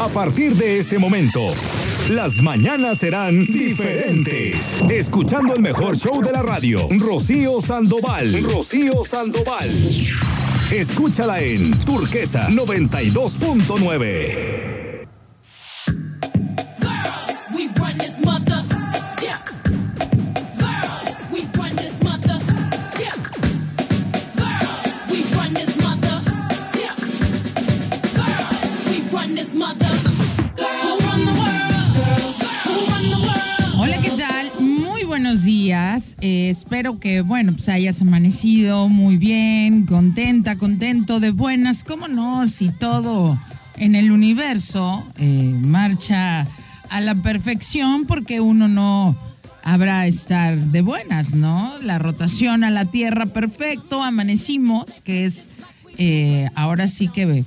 A partir de este momento, las mañanas serán diferentes. Escuchando el mejor show de la radio, Rocío Sandoval. Rocío Sandoval. Escúchala en Turquesa 92.9. Eh, espero que, bueno, pues hayas amanecido muy bien, contenta, contento, de buenas. ¿Cómo no? Si todo en el universo eh, marcha a la perfección, porque uno no habrá estar de buenas, ¿no? La rotación a la Tierra, perfecto, amanecimos, que es eh, ahora sí que,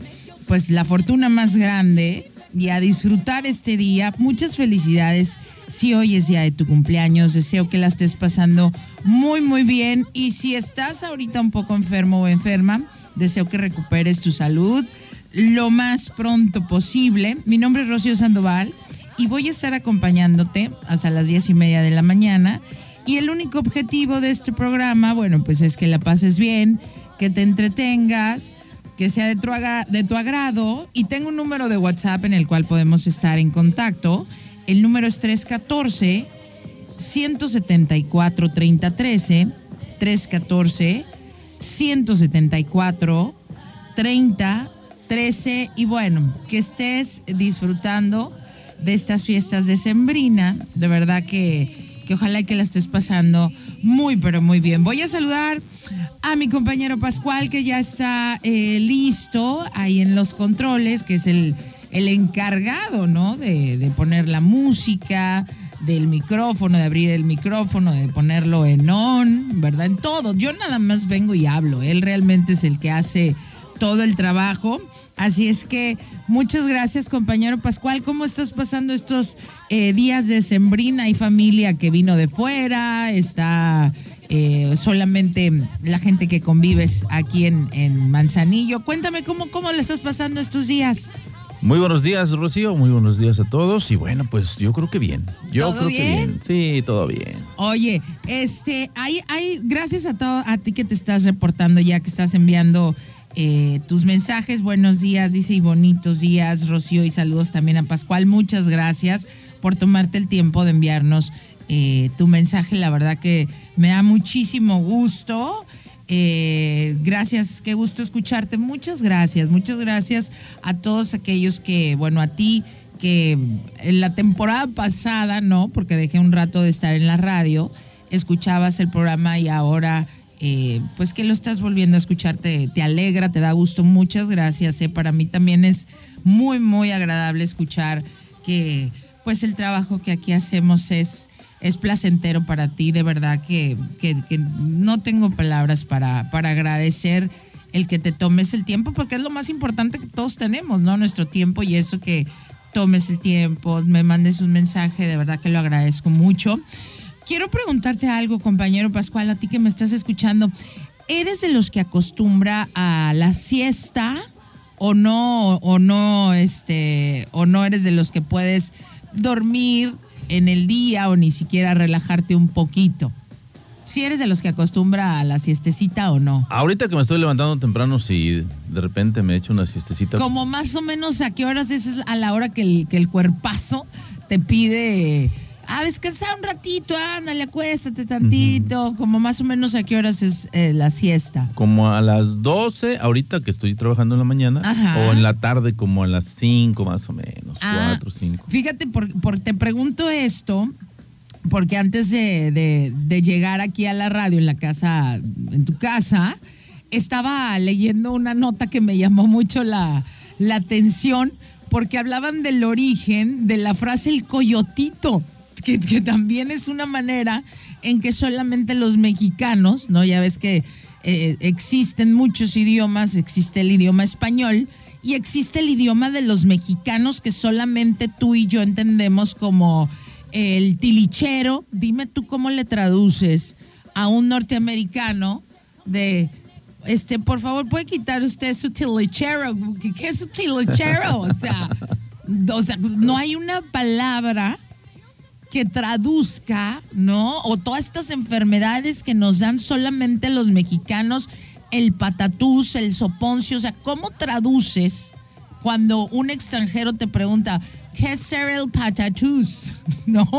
pues, la fortuna más grande y a disfrutar este día. Muchas felicidades. Si hoy es día de tu cumpleaños, deseo que la estés pasando muy, muy bien. Y si estás ahorita un poco enfermo o enferma, deseo que recuperes tu salud lo más pronto posible. Mi nombre es Rocío Sandoval y voy a estar acompañándote hasta las diez y media de la mañana. Y el único objetivo de este programa, bueno, pues es que la pases bien, que te entretengas, que sea de tu, de tu agrado. Y tengo un número de WhatsApp en el cual podemos estar en contacto. El número es 314 174 3013 314 174 30 13 y bueno, que estés disfrutando de estas fiestas de Sembrina, de verdad que, que ojalá que la estés pasando muy pero muy bien. Voy a saludar a mi compañero Pascual que ya está eh, listo ahí en los controles, que es el, el encargado, ¿no? De, de poner la música, del micrófono, de abrir el micrófono, de ponerlo en on, ¿verdad? En todo. Yo nada más vengo y hablo. Él realmente es el que hace todo el trabajo. Así es que muchas gracias, compañero Pascual. ¿Cómo estás pasando estos eh, días de Sembrina y familia que vino de fuera? Está eh, solamente la gente que convives aquí en, en Manzanillo. Cuéntame cómo, cómo le estás pasando estos días. Muy buenos días, Rocío. Muy buenos días a todos. Y bueno, pues yo creo que bien. Yo ¿Todo creo que bien. Sí, todo bien. Oye, este, hay, hay, gracias a todo, a ti que te estás reportando ya, que estás enviando eh, tus mensajes. Buenos días, dice y bonitos días, Rocío, y saludos también a Pascual. Muchas gracias por tomarte el tiempo de enviarnos eh, tu mensaje. La verdad que me da muchísimo gusto. Eh, gracias, qué gusto escucharte. Muchas gracias, muchas gracias a todos aquellos que, bueno, a ti que en la temporada pasada, ¿no? Porque dejé un rato de estar en la radio, escuchabas el programa y ahora, eh, pues que lo estás volviendo a escuchar, te, alegra, te da gusto. Muchas gracias. eh. Para mí también es muy, muy agradable escuchar que, pues el trabajo que aquí hacemos es es placentero para ti, de verdad que, que- que no tengo palabras para, para agradecer el que te tomes el tiempo, porque es lo más importante que todos tenemos, ¿no? Nuestro tiempo y eso que tomes el tiempo, me mandes un mensaje, de verdad que lo agradezco mucho. Quiero preguntarte algo, compañero Pascual, a ti que me estás escuchando. ¿Eres de los que acostumbra a la siesta o no, o no, este, o no eres de los que puedes dormir en el día o ni siquiera relajarte un poquito? Si eres de los que acostumbra a la siestecita o no. Ahorita que me estoy levantando temprano, si de repente me echo una siestecita. Como más o menos a qué horas es a la hora que el, que el cuerpazo te pide a descansar un ratito, ándale, acuéstate tantito, como más o menos a qué horas es eh, la siesta. Como a las 12, ahorita que estoy trabajando en la mañana, Ajá. o en la tarde como a las 5 más o menos, Ah, 4, 5. Fíjate, por, por- te pregunto esto, porque antes de, de- de llegar aquí a la radio, en la casa, en tu casa, estaba leyendo una nota que me llamó mucho la, la atención, porque hablaban del origen de la frase el coyotito, que, también es una manera en que solamente los mexicanos, ¿no? Ya ves que eh, existen muchos idiomas, existe el idioma español y existe el idioma de los mexicanos que solamente tú y yo entendemos como el tilichero. Dime tú cómo le traduces a un norteamericano de este, por favor, puede quitar usted su tilichero. ¿Qué qué es su tilichero? O sea, O sea, no hay una palabra que traduzca, ¿no? O todas estas enfermedades que nos dan solamente los mexicanos, el patatús, el soponcio, o sea, ¿cómo traduces cuando un extranjero te pregunta, ¿qué es el patatús? ¿No?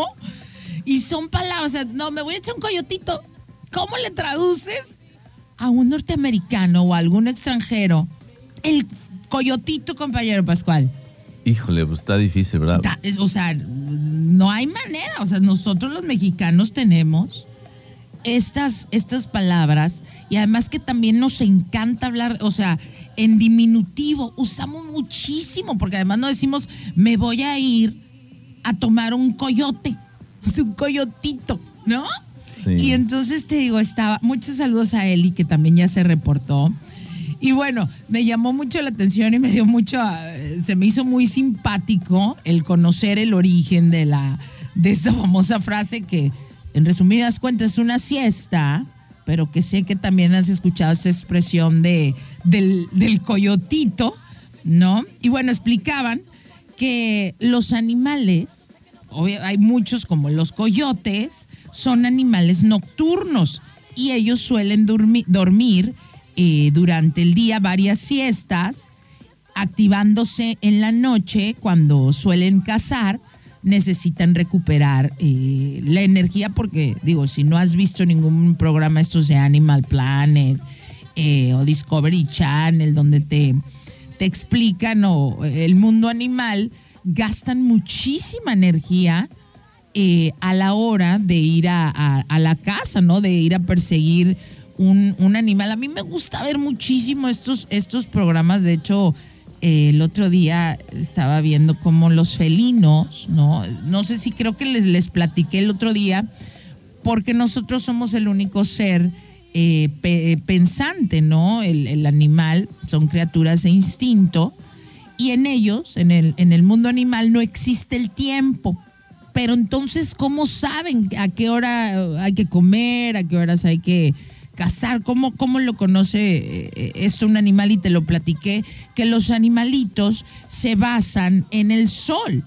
Y son palabras, o sea, no, me voy a echar un coyotito. ¿Cómo le traduces a un norteamericano o a algún extranjero el coyotito, compañero Pascual? Híjole, pues está difícil, ¿verdad? Es- O sea, no hay manera. O sea, nosotros los mexicanos tenemos estas, estas palabras y además que también nos encanta hablar, o sea, en diminutivo. Usamos muchísimo porque además no decimos, me voy a ir a tomar un coyote, un coyotito, ¿no? Sí. Y entonces te digo, estaba, muchos saludos a Eli, que también ya se reportó. Y bueno, me llamó mucho la atención y me dio mucho, eh, se me hizo muy simpático el conocer el origen de la, de esa famosa frase que, en resumidas cuentas, es una siesta, pero que sé que también has escuchado esa expresión de, del, del coyotito, ¿no? Y bueno, explicaban que los animales, obvio, hay muchos como los coyotes, son animales nocturnos y ellos suelen dormi- dormir eh, durante el día varias siestas, activándose en la noche cuando suelen cazar, necesitan recuperar eh, la energía porque, digo, si no has visto ningún programa estos de Animal Planet eh, o Discovery Channel donde te, te explican o el mundo animal, gastan muchísima energía eh, a la hora de ir a, a- a la casa, ¿no? De ir a perseguir un, un animal. A mí me gusta ver muchísimo estos, estos programas. De hecho, eh, el otro día estaba viendo cómo los felinos, ¿no? No sé si creo que les, les platiqué el otro día, porque nosotros somos el único ser eh, pe- pensante, ¿no? El, el animal son criaturas de instinto y en ellos, en el, en el mundo animal, no existe el tiempo. Pero entonces, ¿cómo saben a qué hora hay que comer, a qué horas hay que cazar? ¿Cómo, cómo lo conoce eh, esto un animal? Y te lo platiqué, que los animalitos se basan en el sol.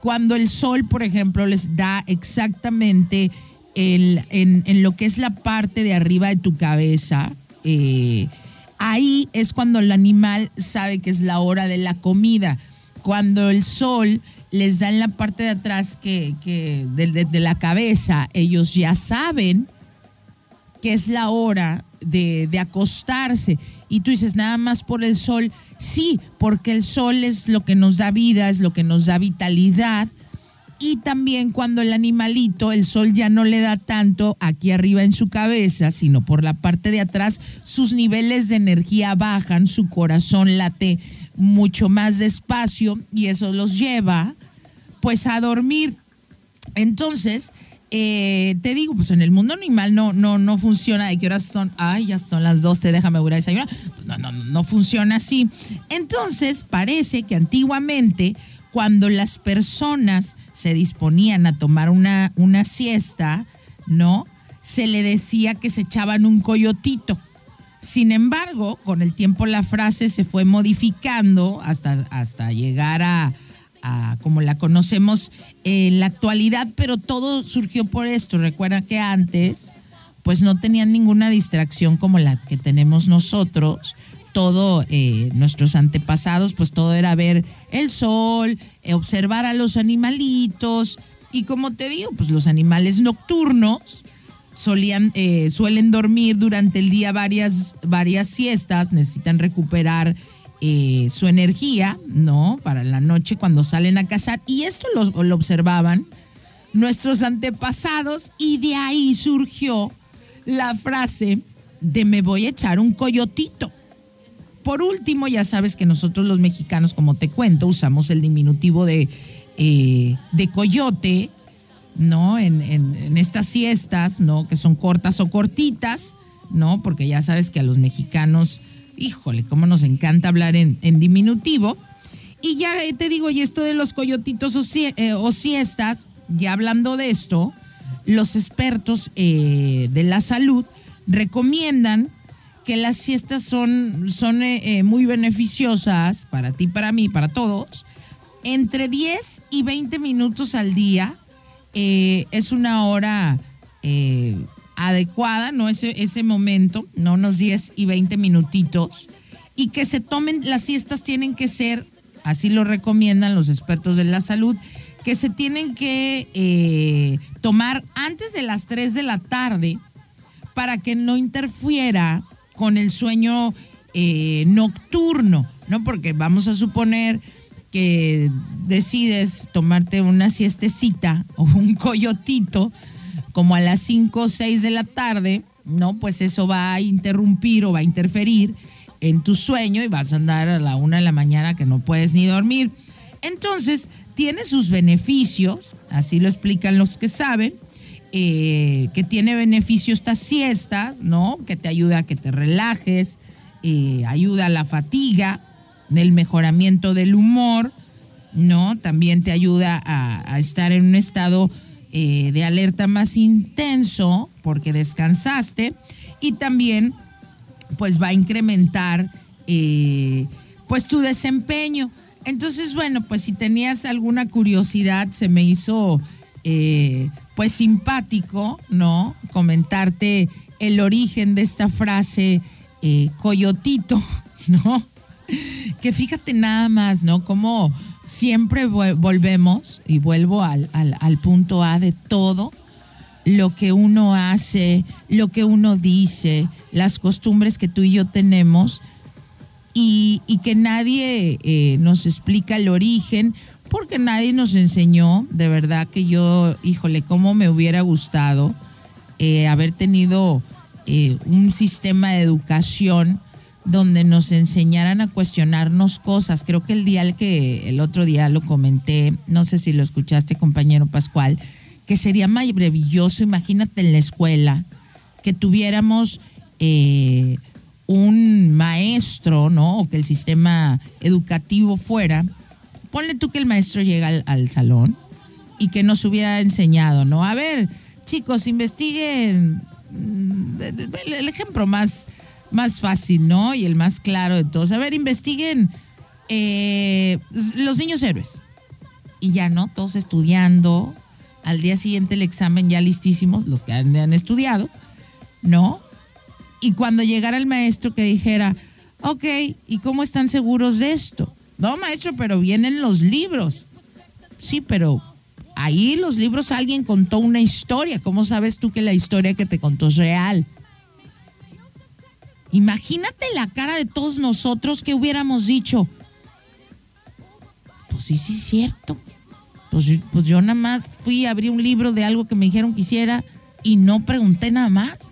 Cuando el sol, por ejemplo, les da exactamente el- en, lo que es la parte de arriba de tu cabeza, eh, ahí es cuando el animal sabe que es la hora de la comida. Cuando el sol les da en la parte de atrás que, que de- de la cabeza, ellos ya saben que es la hora de, de acostarse. Y tú dices, nada más por el sol. Sí, porque el sol es lo que nos da vida, es lo que nos da vitalidad. Y también cuando el animalito, el sol ya no le da tanto aquí arriba en su cabeza, sino por la parte de atrás, sus niveles de energía bajan, su corazón late mucho más despacio y eso los lleva pues a dormir. Entonces, eh, te digo, pues en el mundo animal no, no, no funciona de qué horas son, ay, ya son las 12, déjame voy a desayunar. No, no, no funciona así. Entonces, parece que antiguamente, cuando las personas se disponían a tomar una, una siesta, ¿no? Se le decía que se echaban un coyotito. Sin embargo, con el tiempo la frase se fue modificando hasta, hasta llegar a, como la conocemos en la actualidad, pero todo surgió por esto. Recuerda que antes, pues no tenían ninguna distracción como la que tenemos nosotros. Todo, eh, nuestros antepasados, pues todo era ver el sol, eh, observar a los animalitos. Y como te digo, pues los animales nocturnos, solían, eh, suelen dormir durante el día varias, varias siestas, necesitan recuperar eh, su energía, ¿no? Para la noche cuando salen a cazar. Y esto lo, observaban nuestros antepasados y de ahí surgió la frase de me voy a echar un coyotito. Por último, ya sabes que nosotros los mexicanos, como te cuento, usamos el diminutivo de, eh, de coyote, ¿no? En estas siestas, ¿no? Que son cortas o cortitas, ¿no? Porque ya sabes que a los mexicanos, híjole, cómo nos encanta hablar en, diminutivo. Y ya eh, te digo, y esto de los coyotitos o, eh, siestas, ya hablando de esto, los expertos eh, de la salud recomiendan que las siestas son, son muy beneficiosas para ti, para mí, para todos, entre 10 y 20 minutos al día es una hora adecuada, no ese, ese momento, no unos 10 y 20 minutitos, y que se tomen, las siestas tienen que ser, así lo recomiendan los expertos de la salud, que se tienen que eh, tomar antes de las 3 de la tarde para que no interfiera con el sueño eh, nocturno, ¿no? Porque vamos a suponer que decides tomarte una siestecita o un coyotito como a las 5 o 6 de la tarde, ¿no? Pues eso va a interrumpir o va a interferir en tu sueño y vas a andar a la una de la mañana que no puedes ni dormir. Entonces, tiene sus beneficios, así lo explican los que saben, eh, que tiene beneficios estas siestas, ¿no? Que te ayuda a que te relajes, eh, ayuda a la fatiga, el mejoramiento del humor, ¿no? También te ayuda a estar en un estado eh, de alerta más intenso porque descansaste y también pues va a incrementar eh, pues tu desempeño. Entonces, bueno, pues si tenías alguna curiosidad, se me hizo eh, pues simpático, ¿no? Comentarte el origen de esta frase coyotito, ¿no? Que fíjate nada más, ¿no? Como siempre volvemos, y vuelvo al, al- al punto A de todo, lo que uno hace, lo que uno dice, las costumbres que tú y yo tenemos, y, y que nadie eh, nos explica el origen, porque nadie nos enseñó, de verdad que yo, híjole, cómo me hubiera gustado eh, haber tenido eh, un sistema de educación donde nos enseñaran a cuestionarnos cosas. Creo que el día al que el otro día lo comenté, no sé si lo escuchaste, compañero Pascual, que sería maravilloso, imagínate en la escuela, que tuviéramos eh, un maestro, ¿no? O que el sistema educativo fuera. Ponle tú que el maestro llega al, al salón y que nos hubiera enseñado, ¿no? A ver, chicos, investiguen mm, el, el ejemplo más, más fácil, ¿no? Y el más claro de todos. A ver, investiguen eh, los niños héroes. Y ya, ¿no? Todos estudiando. Al día siguiente el examen ya listísimos, los que han, han estudiado, ¿no? Y cuando llegara el maestro que dijera, ok, ¿y cómo están seguros de esto? No, maestro, pero vienen los libros. Sí, pero ahí los libros alguien contó una historia. ¿Cómo sabes tú que la historia que te contó es real? Imagínate la cara de todos nosotros que hubiéramos dicho. Pues sí, sí es cierto. Pues, pues yo nada más fui a abrir un libro de algo que me dijeron que hiciera y no pregunté nada más.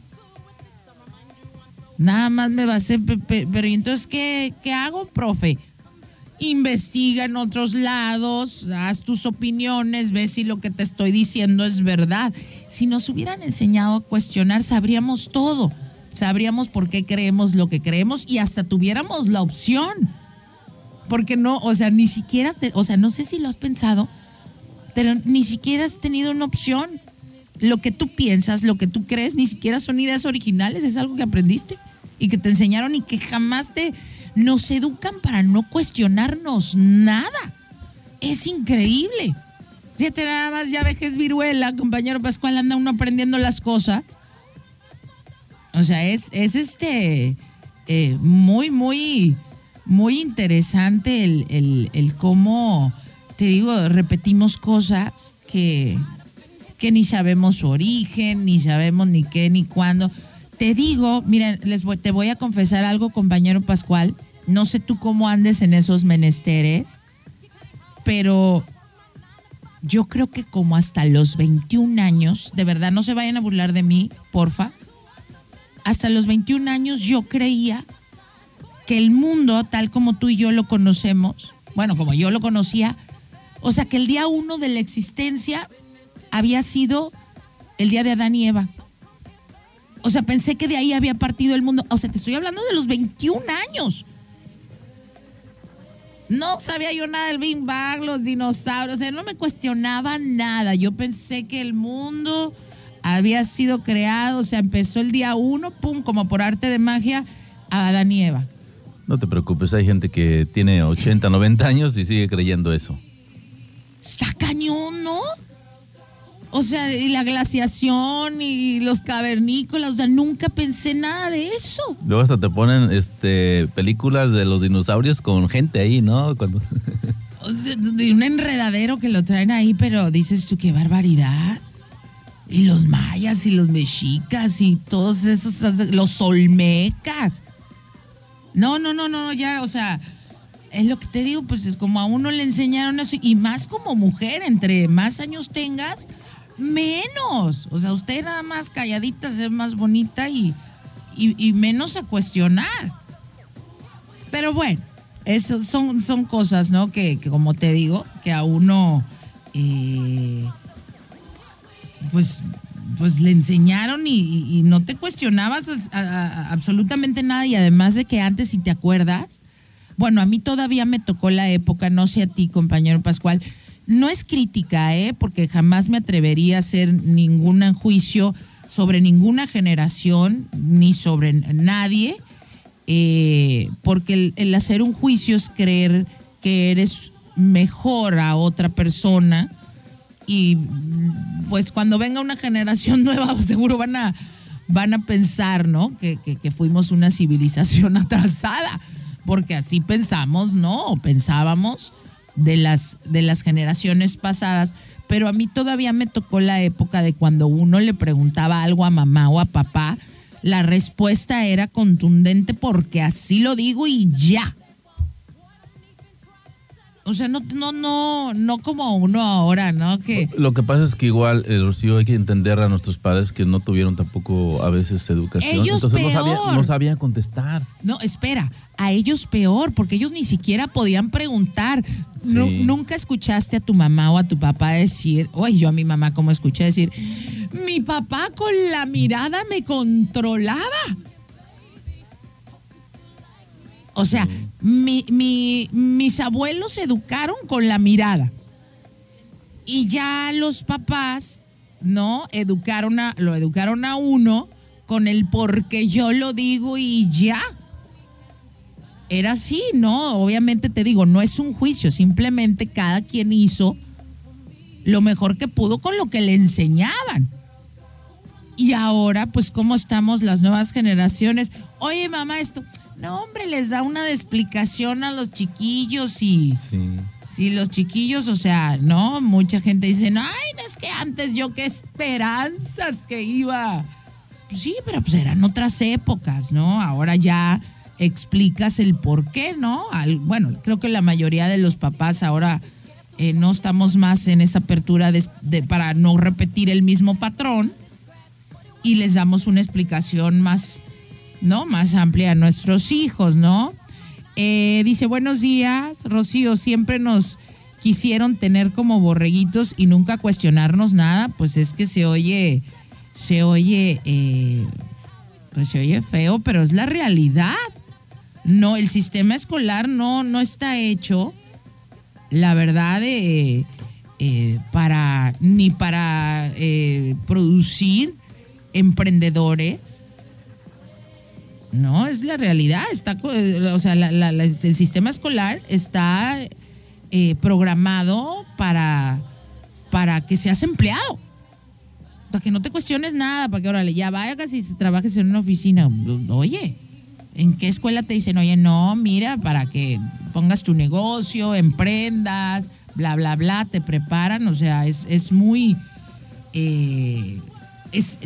Nada más me basé, pe- pe- pero ¿y entonces qué, qué hago, profe? Investiga en otros lados, haz tus opiniones, ve si lo que te estoy diciendo es verdad. Si nos hubieran enseñado a cuestionar, sabríamos todo. Sabríamos por qué creemos lo que creemos y hasta tuviéramos la opción. Porque no, o sea, ni siquiera, te- o sea, no sé si lo has pensado, pero ni siquiera has tenido una opción. Lo que tú piensas, lo que tú crees, ni siquiera son ideas originales, es algo que aprendiste y que te enseñaron y que jamás te nos educan para no cuestionarnos nada. Es increíble. Fíjate nada más, ya vejez viruela, compañero Pascual, anda uno aprendiendo las cosas. O sea, es, es este eh, muy, muy, muy interesante el, el- el cómo, te digo, repetimos cosas que, que ni sabemos su origen, ni sabemos ni qué, ni cuándo. Te digo, miren, les voy- te voy a confesar algo, compañero Pascual. No sé tú cómo andes en esos menesteres, pero yo creo que como hasta los 21 años, de verdad, no se vayan a burlar de mí, porfa. Hasta los 21 años yo creía que el mundo, tal como tú y yo lo conocemos, bueno, como yo lo conocía, o sea, que el día uno de la existencia había sido el día de Adán y Eva. O sea, pensé que de ahí había partido el mundo. O sea, te estoy hablando de los 21 años. No sabía yo nada del Big Bang, los dinosaurios, o sea, no me cuestionaba nada. Yo pensé que el mundo había sido creado, o sea, empezó el día uno, pum, como por arte de magia, a Adán y Eva. No te preocupes, hay gente que tiene 80, 90 años y sigue creyendo eso. Está cañón, ¿no? O sea, y la glaciación y los cavernícolas, o sea, nunca pensé nada de eso. Luego hasta te ponen este películas de los dinosaurios con gente ahí, ¿no? Cuando De, de un enredadero que lo traen ahí, pero dices tú, qué barbaridad. Y los mayas y los mexicas y todos esos, los olmecas. No, no, no, no, ya, o sea, es lo que te digo, pues es como a uno le enseñaron eso, y más como mujer, entre más años tengas, menos. O sea, usted nada más calladita, ser más bonita y, y, menos a cuestionar. Pero bueno, eso son, son cosas, ¿no? Que, que como te digo, que a uno, eh, pues, pues le enseñaron y, no te cuestionabas absolutamente nada. Y además de que antes, si te acuerdas, bueno, a mí todavía me tocó la época, no sé a ti, compañero Pascual. No es crítica, ¿eh? Porque jamás me atrevería a hacer ningún juicio sobre ninguna generación ni sobre nadie, eh, porque el, el hacer un juicio es creer que eres mejor a otra persona y pues cuando venga una generación nueva seguro van a, van a pensar, ¿no? Que, que- que fuimos una civilización atrasada, porque así pensamos, ¿no? O pensábamos de las, de las generaciones pasadas, pero a mí todavía me tocó la época de cuando uno le preguntaba algo a mamá o a papá, la respuesta era contundente porque así lo digo y ya. O sea, no, no, no, no como uno ahora, ¿no? Que Lo que pasa es que igual, eh, Rocío, hay que entender a nuestros padres que no tuvieron tampoco a veces educación. Ellos Entonces no sabían, peor. no sabían contestar. No, espera, a ellos peor, porque ellos ni siquiera podían preguntar. Sí. nunca escuchaste a tu mamá o a tu papá decir, oye, yo a mi mamá como escuché decir, mi papá con la mirada me controlaba. O sea, mi- mi- mis abuelos se educaron con la mirada. Y ya los papás, ¿no? Educaron a, lo educaron a uno con el porque yo lo digo y ya. Era así, ¿no? Obviamente te digo, no es un juicio, simplemente cada quien hizo lo mejor que pudo con lo que le enseñaban. Y ahora, pues, ¿cómo estamos las nuevas generaciones? Oye, mamá, esto. No, hombre, les da una de explicación a los chiquillos y. Sí. Sí, los chiquillos, o sea, ¿no? Mucha gente dice, no, ay, no es que antes yo qué esperanzas que iba. Pues sí, pero pues eran otras épocas, ¿no? Ahora ya explicas el por qué, ¿no? Al- bueno, creo que la mayoría de los papás ahora eh, no estamos más en esa apertura de- de- para no repetir el mismo patrón y les damos una explicación más, ¿no? Más amplia a nuestros hijos, ¿no? Eh, dice, buenos días, Rocío, siempre nos quisieron tener como borreguitos y nunca cuestionarnos nada, pues es que se oye, se oye, eh, pues se oye feo, pero es la realidad. No, el sistema escolar no, no está hecho, la verdad, eh, para, ni para producir emprendedores, no, es la realidad. Está, eh, o sea, la- la- el sistema escolar está eh, programado para, para que seas empleado. Para que no te cuestiones nada, para que órale, ya vayas y trabajes en una oficina. Oye, ¿en qué escuela te dicen, oye, no, mira, para que pongas tu negocio, emprendas, bla, bla, bla, te preparan? O sea, es, es muy... eh, es-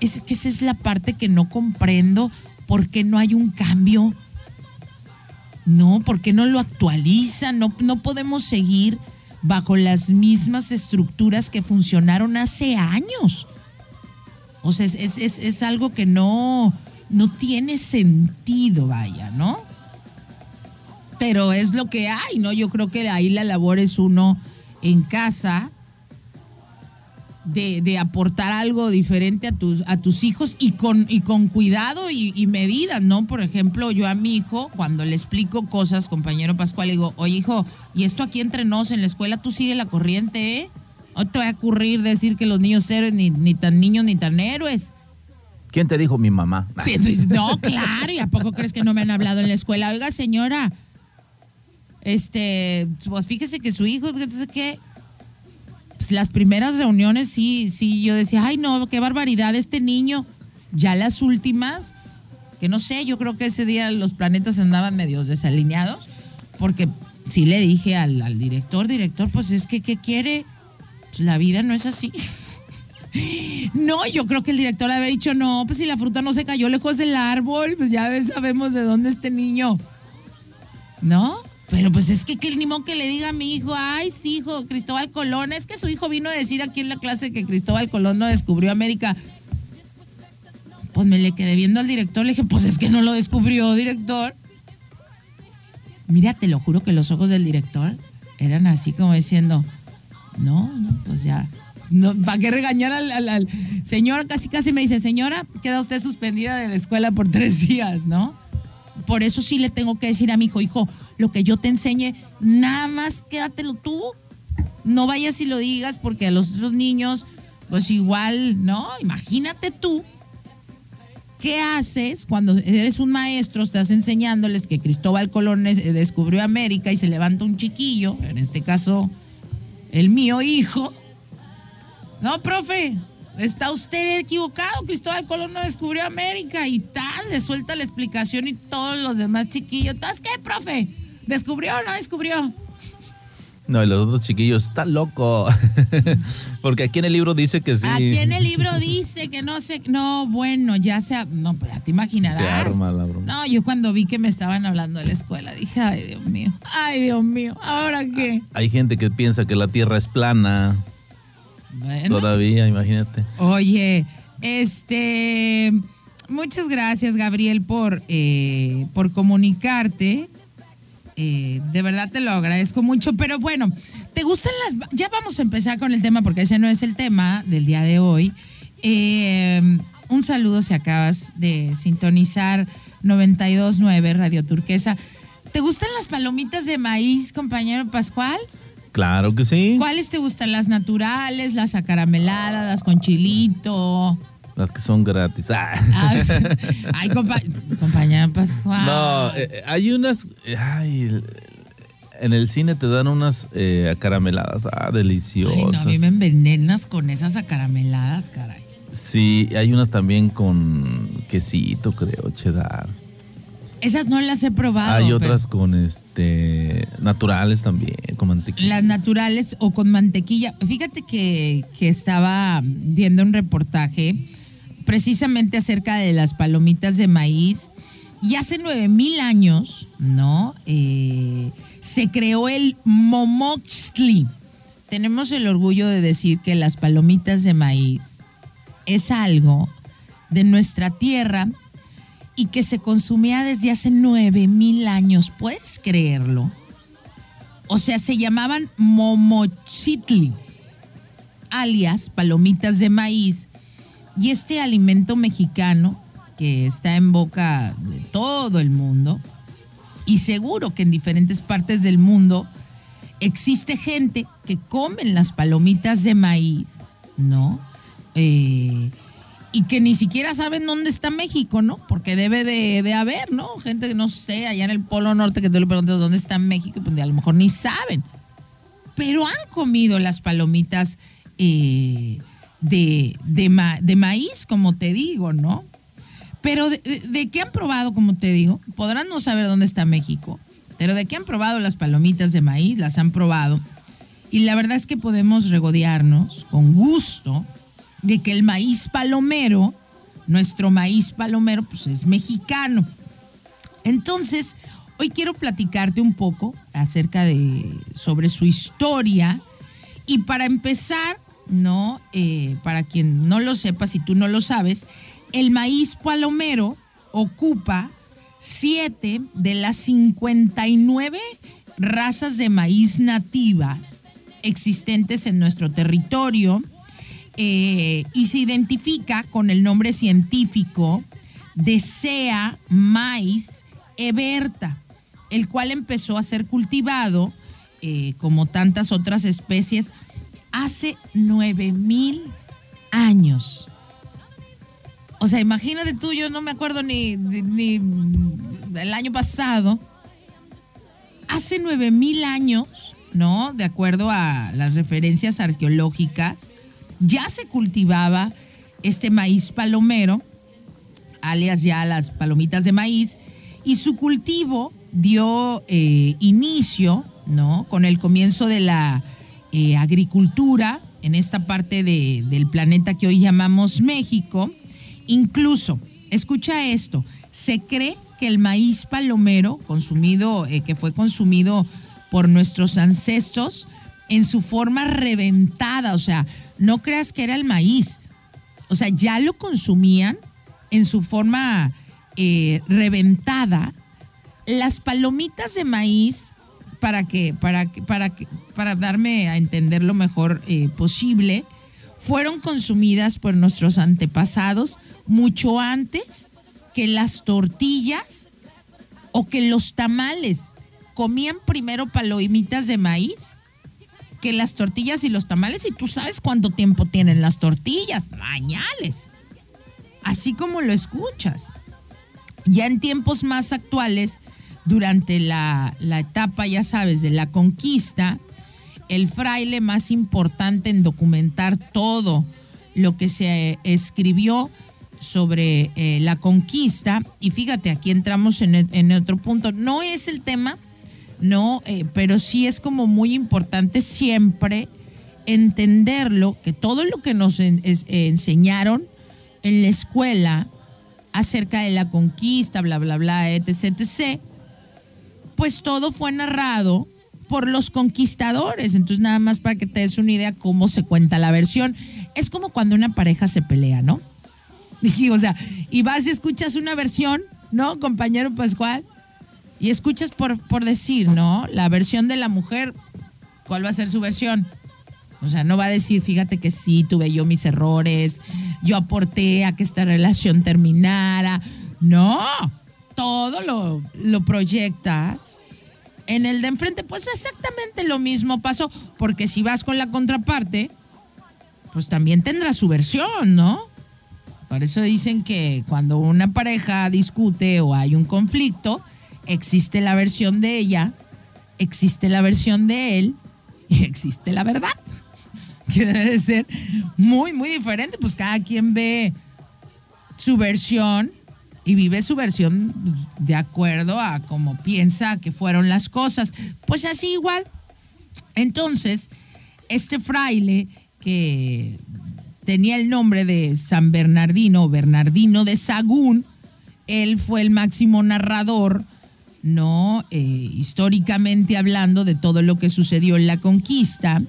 es que esa es la parte que no comprendo. ¿Por qué no hay un cambio? No, ¿por qué no lo actualizan? No, no podemos seguir bajo las mismas estructuras que funcionaron hace años. O sea, es, es- es- es algo que no, no tiene sentido, vaya, ¿no? Pero es lo que hay, ¿no? Yo creo que ahí la labor es uno en casa de, de aportar algo diferente a tus, a tus hijos y con, y con cuidado y, y medida, ¿no? Por ejemplo, yo a mi hijo, cuando le explico cosas, compañero Pascual, le digo, oye hijo, y esto aquí entre nos en la escuela, tú sigue la corriente, ¿eh? No te va a ocurrir decir que los niños héroes ni, ni tan niños ni tan héroes. ¿Quién te dijo mi mamá? Sí, pues, no, claro, ¿y a poco crees que no me han hablado en la escuela? Oiga, señora, este, pues fíjese que su hijo, entonces, ¿qué? Pues, las primeras reuniones sí, sí, yo decía, ay no, qué barbaridad este niño. Ya las últimas, que no sé, yo creo que ese día los planetas andaban medios desalineados, porque sí le dije al, al director, director, pues es que, ¿qué quiere? Pues la vida no es así. No, yo creo que el director había dicho, no, pues si la fruta no se cayó lejos del árbol, pues ya sabemos de dónde este niño. ¿No? Pero pues es que, que ni modo que le diga a mi hijo, ay, sí, hijo, Cristóbal Colón, es que su hijo vino a decir aquí en la clase que Cristóbal Colón no descubrió América. Pues me le quedé viendo al director, le dije, pues es que no lo descubrió, director. Mira, te lo juro que los ojos del director eran así como diciendo, no, no, pues ya. No, ¿Para qué regañar al, señor? Casi, casi me dice, señora, queda usted suspendida de la escuela por tres días, ¿no? Por eso sí le tengo que decir a mi hijo, hijo, lo que yo te enseñe, nada más quédatelo tú. No vayas y lo digas porque a los otros niños, pues igual, ¿no? Imagínate tú ¿Qué haces cuando eres un maestro, estás enseñándoles que Cristóbal Colón es- descubrió América y se levanta un chiquillo, en este caso el mío hijo? No, profe, está usted equivocado, Cristóbal Colón no descubrió América y tal, le suelta la explicación y todos los demás chiquillos, ¿entonces qué, profe? ¿Descubrió o no descubrió? No, y los otros chiquillos, está loco. Porque aquí en el libro dice que sí. Aquí en el libro dice que no sé, no, bueno, ya se, no, pues ya te imaginarás. Se arma la broma. No, yo cuando vi que me estaban hablando de la escuela, dije, ay, Dios mío, ay, Dios mío, ¿ahora qué? Hay gente que piensa que la tierra es plana. Bueno, Todavía, imagínate. oye, este, muchas gracias, Gabriel, por, eh, por comunicarte. Eh, de verdad te lo agradezco mucho, pero bueno, ¿te gustan las... Ya vamos a empezar con el tema porque ese no es el tema del día de hoy. Eh, un saludo si acabas de sintonizar 92.9 Radio Turquesa. ¿Te gustan las palomitas de maíz, compañero Pascual? Claro que sí. ¿Cuáles te gustan? ¿Las naturales, las acarameladas, las con chilito? Las que son gratis. Ah. Ay, compa- compañero Pascual. No, eh, eh, hay unas. ay, en el cine te dan unas eh, acarameladas. Ah, Ay, no, deliciosas. a mí me envenenas con esas acarameladas, caray. Sí, hay unas también con quesito, creo, cheddar. Esas no las he probado. hay pero otras con este naturales también, con mantequilla. Las naturales o con mantequilla. Fíjate que, que estaba viendo un reportaje precisamente acerca de las palomitas de maíz. Y hace 9000 años, ¿no? Eh, se creó el momoxtli. Tenemos el orgullo de decir que las palomitas de maíz es algo de nuestra tierra y que se consumía desde hace 9000 años. ¿Puedes creerlo? O sea, se llamaban momochitli, alias palomitas de maíz. Y este alimento mexicano, que está en boca de todo el mundo, y seguro que en diferentes partes del mundo existe gente que comen las palomitas de maíz, ¿no? Eh, y que ni siquiera saben dónde está México, ¿no? Porque debe de, de haber, ¿no? Gente que no sé, allá en el Polo Norte que tú le preguntas dónde está México, pues a lo mejor ni saben. Pero han comido las palomitas eh, de, de, ma- de maíz, como te digo, ¿no? Pero de, qué han probado, como te digo? Podrán no saber dónde está México, pero de qué han probado las palomitas de maíz, las han probado. Y la verdad es que podemos regodearnos con gusto de que el maíz palomero, nuestro maíz palomero, pues es mexicano. Entonces, hoy quiero platicarte un poco acerca de sobre su historia y para empezar, no, Eh, para quien no lo sepa, si tú no lo sabes, el maíz palomero ocupa siete de las 59 razas de maíz nativas existentes en nuestro territorio eh, y se identifica con el nombre científico de Sea mais eberta, el cual empezó a ser cultivado, eh, como tantas otras especies, hace 9000 años. O sea, imagínate tú, yo no me acuerdo ni, ni, del año pasado. Hace 9000 años ¿no? De acuerdo a las referencias arqueológicas, ya se cultivaba este maíz palomero, alias ya las palomitas de maíz, y su cultivo dio eh, inicio, ¿no? Con el comienzo de la eh, agricultura en esta parte de- del planeta que hoy llamamos México. Incluso, escucha esto, se cree que el maíz palomero consumido, eh, que fue consumido por nuestros ancestros en su forma reventada, o sea, no creas que era el maíz, o sea, ya lo consumían en su forma eh, reventada. Las palomitas de maíz, para que, para para para darme a entender lo mejor eh, posible, fueron consumidas por nuestros antepasados mucho antes que las tortillas o que los tamales. Comían primero palomitas de maíz que las tortillas y los tamales y tú sabes cuánto tiempo tienen las tortillas, mañales. Así como lo escuchas. Ya en tiempos más actuales, durante la, la etapa, ya sabes, de la conquista, el fraile más importante en documentar todo lo que se escribió sobre eh, la conquista, y fíjate, aquí entramos en, e- en otro punto, no es el tema, no, eh, pero sí es como muy importante siempre entenderlo, que todo lo que nos eh, enseñaron en la escuela acerca de la conquista, bla, bla, bla, etc., etc., pues todo fue narrado por los conquistadores. Entonces, nada más para que te des una idea cómo se cuenta la versión. Es como cuando una pareja se pelea, ¿no? Dije, o sea, y vas y escuchas una versión, ¿no, compañero Pascual? Y escuchas por, por decir, ¿no? La versión de la mujer, ¿cuál va a ser su versión? O sea, no va a decir, fíjate que sí, tuve yo mis errores, yo aporté a que esta relación terminara. No, todo lo, lo proyectas en el de enfrente. Pues exactamente lo mismo pasó, porque si vas con la contraparte, pues también tendrá su versión, ¿no? Por eso dicen que cuando una pareja discute o hay un conflicto, existe la versión de ella, existe la versión de él y existe la verdad. Que debe de ser muy, muy diferente. Pues cada quien ve su versión y vive su versión de acuerdo a cómo piensa que fueron las cosas. Pues así igual. Entonces, este fraile que tenía el nombre de San Bernardino, Bernardino de Sagún, él fue el máximo narrador, ¿no? Eh, históricamente hablando de todo lo que sucedió en la conquista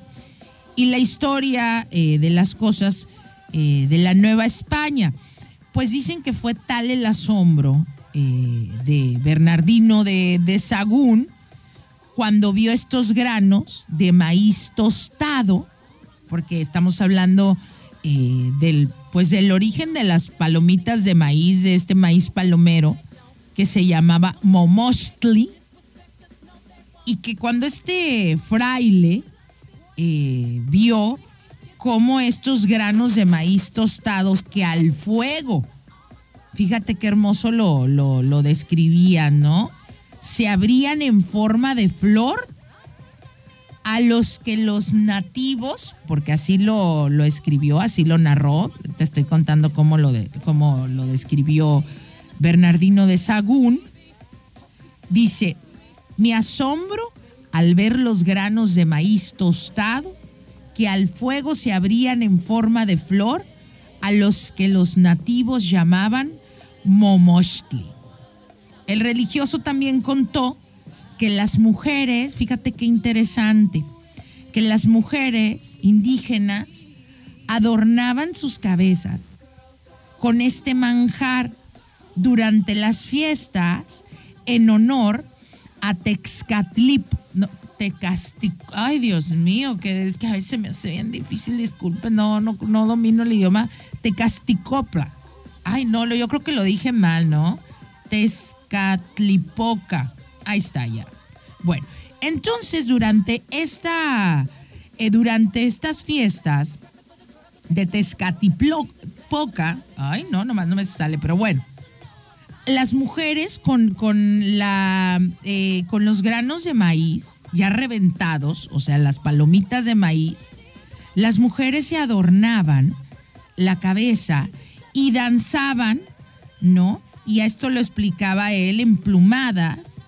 y la historia eh, de las cosas eh, de la Nueva España. Pues dicen que fue tal el asombro eh, de Bernardino de, de Sagún cuando vio estos granos de maíz tostado, porque estamos hablando eh, del, pues del origen de las palomitas de maíz, de este maíz palomero, que se llamaba momochtli, y que cuando este fraile eh, vio cómo estos granos de maíz tostados que al fuego, fíjate qué hermoso lo, lo, lo describían, ¿no? Se abrían en forma de flor a los que los nativos, porque así lo, lo escribió, así lo narró, te estoy contando cómo lo, de- cómo lo describió Bernardino de Sagún, dice, mi asombro al ver los granos de maíz tostado que al fuego se abrían en forma de flor, a los que los nativos llamaban momochtli. El religioso también contó que las mujeres, fíjate qué interesante, que las mujeres indígenas adornaban sus cabezas con este manjar durante las fiestas en honor a Texcatlip, Tecasti- ay Dios mío, que es que a veces me hace bien difícil, disculpen, no, no, no domino el idioma, Tecasticopla. Ay, no, yo creo que lo dije mal, ¿no? Tezcatlipoca. Ahí está ya. Bueno, entonces durante esta, eh, durante estas fiestas de Tezcatlipoca, ay, no, nomás no me sale, pero bueno, las mujeres con, con, la, eh, con los granos de maíz ya reventados, o sea, las palomitas de maíz, las mujeres se adornaban la cabeza y danzaban, ¿no? Y esto lo explicaba él, emplumadas,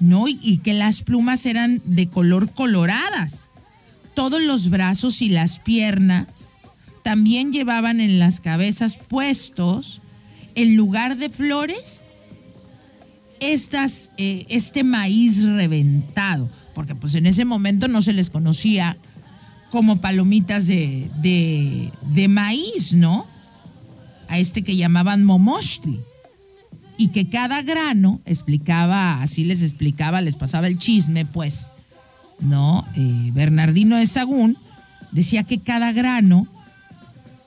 ¿no? Y, y que las plumas eran de color coloradas. Todos los brazos y las piernas también llevaban en las cabezas puestos, en lugar de flores, estas, eh, este maíz reventado, porque pues en ese momento no se les conocía como palomitas de, de, maíz, ¿no? A este que llamaban momochtli. Y que cada grano explicaba, así les explicaba, les pasaba el chisme, pues, ¿no? Eh, Bernardino de Sagún decía que cada grano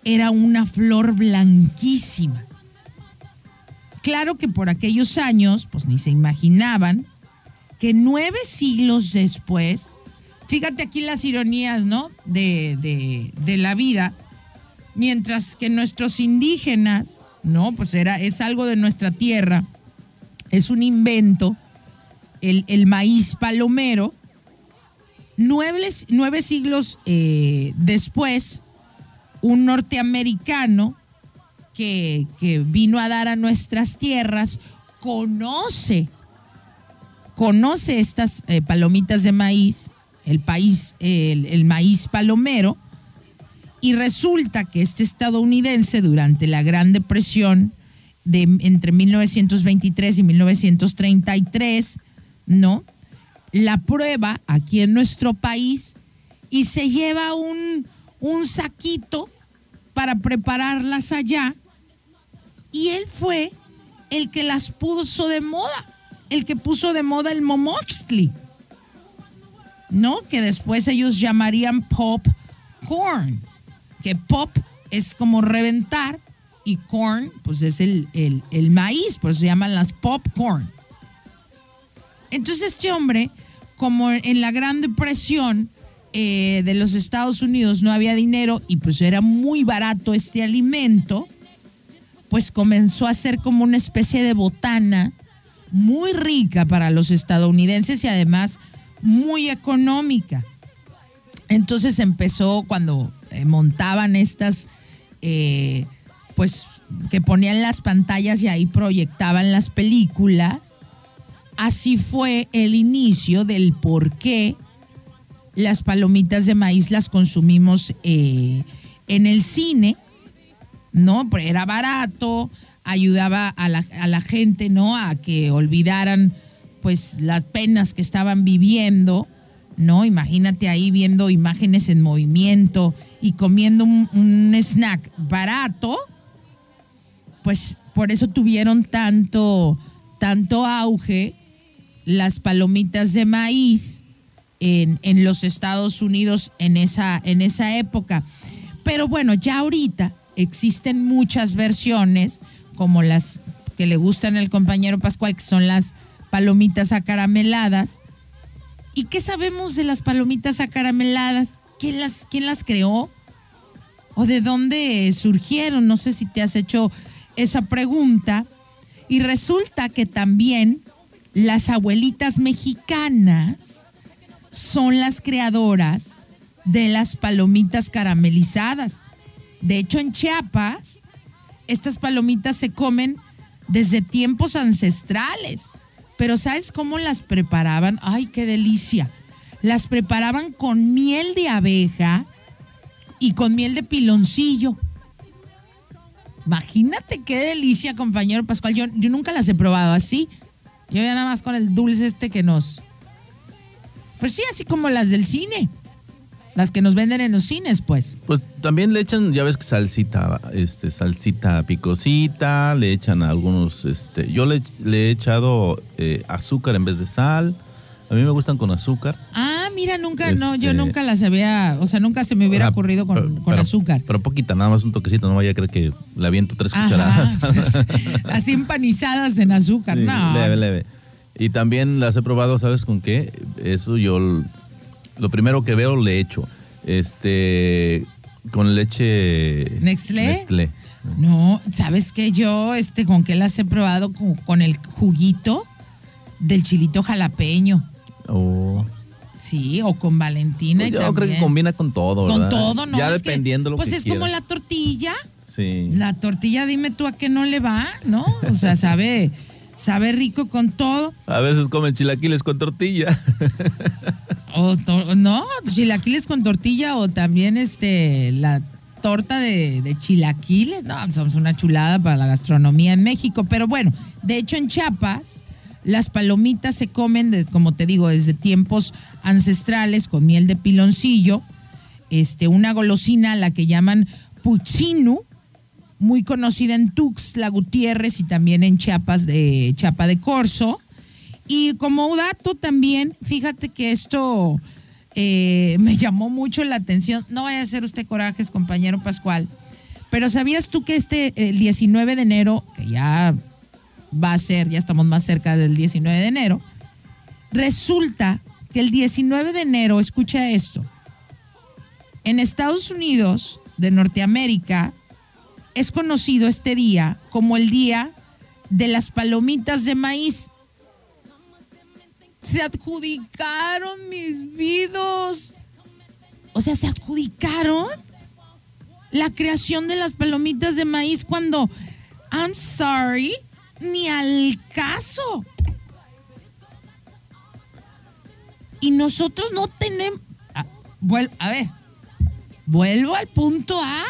era una flor blanquísima. Claro que por aquellos años, pues ni se imaginaban que nueve siglos después, fíjate aquí las ironías, ¿no? De, de- la vida, mientras que nuestros indígenas, ¿no? Pues era, es algo de nuestra tierra, es un invento, el, maíz palomero, nueve, nueve siglos eh, después, un norteamericano que, vino a dar a nuestras tierras conoce, conoce estas eh, palomitas de maíz, el, país, el maíz palomero, y resulta que este estadounidense durante la Gran Depresión de entre 1923 y 1933, ¿no? La prueba aquí en nuestro país y se lleva un, un saquito para prepararlas allá y él fue el que las puso de moda, el que puso de moda el momoxtli, ¿no? Que después ellos llamarían pop corn, que pop es como reventar y corn pues es el, el, el maíz, por eso se llaman las popcorn. Entonces este hombre, como en la Gran Depresión eh, de los Estados Unidos no había dinero y pues era muy barato este alimento, pues comenzó a ser como una especie de botana muy rica para los estadounidenses y además muy económica. Entonces empezó cuando eh, montaban estas, eh, pues que ponían las pantallas y ahí proyectaban las películas. Así fue el inicio del por qué las palomitas de maíz las consumimos eh, en el cine, ¿no? Porque Era barato, ayudaba a la, a la gente, ¿no? A que olvidaran, pues, las penas que estaban viviendo, ¿no? Imagínate ahí viendo imágenes en movimiento y comiendo un, un snack barato, pues por eso tuvieron tanto, tanto auge las palomitas de maíz en, en los Estados Unidos en esa, en esa época. Pero bueno, ya ahorita existen muchas versiones, como las que le gustan al compañero Pascual, que son las palomitas acarameladas. ¿Y qué sabemos de las palomitas acarameladas? ¿Quién las, quién las creó? ¿O de dónde surgieron? No sé si te has hecho esa pregunta. Y resulta que también las abuelitas mexicanas son las creadoras de las palomitas caramelizadas. De hecho, en Chiapas, estas palomitas se comen desde tiempos ancestrales. Pero ¿sabes cómo las preparaban? ¡Ay, qué delicia! Las preparaban con miel de abeja y con miel de piloncillo. Imagínate qué delicia, compañero Pascual. Yo, nunca las he probado así. Yo ya nada más con el dulce este que nos... Pues sí, así como las del cine. Las que nos venden en los cines, pues. Pues también le echan, ya ves que salsita, este, salsita picosita, le echan algunos, este, yo le, le he echado eh, azúcar en vez de sal. A mí me gustan con azúcar. Ah, mira, nunca, no, yo Este- nunca las había, o sea, nunca se me hubiera Ah, ocurrido con, pero- con pero- azúcar. Pero poquita, nada más un toquecito, no vaya a creer que le aviento tres Ajá, cucharadas. así empanizadas en azúcar, Sí, no. Leve, leve. Y también las he probado, ¿sabes con qué? Eso yo, lo primero que veo le echo, este, con leche... Nestlé. No, ¿sabes qué? Yo, este, con qué las he probado con, con el juguito del chilito jalapeño. Oh, Sí, o con Valentina Pues y yo también. creo que combina con todo, Con ¿verdad? todo, ¿no? Ya Es que, dependiendo lo Pues que es como quiera. la tortilla. Sí. La tortilla, dime tú a qué no le va, ¿no? O sea, sabe, sabe rico con todo. A veces comen chilaquiles con tortilla. O to- no, chilaquiles con tortilla o también este la torta de, de chilaquiles. No, somos una chulada para la gastronomía en México. Pero bueno, de hecho en Chiapas las palomitas se comen, de- como te digo, desde tiempos ancestrales con miel de piloncillo. Este, una golosina a la que llaman puchinu, muy conocida en Tuxtla Gutiérrez y también en Chiapas de Chiapa de Corzo. Y como dato también, fíjate que esto eh, me llamó mucho la atención. No vaya a hacer usted corajes, compañero Pascual. Pero ¿sabías tú que este el 19 de enero, que ya va a ser, ya estamos más cerca del 19 de enero, resulta que el 19 de enero, escucha esto, en Estados Unidos de Norteamérica es conocido este día como el día de las palomitas de maíz. Se adjudicaron mis vidos. O sea, se adjudicaron la creación de las palomitas de maíz cuando, I'm sorry, ni al caso. Y nosotros no tenemos... A, vuel- a ver, vuelvo al punto A.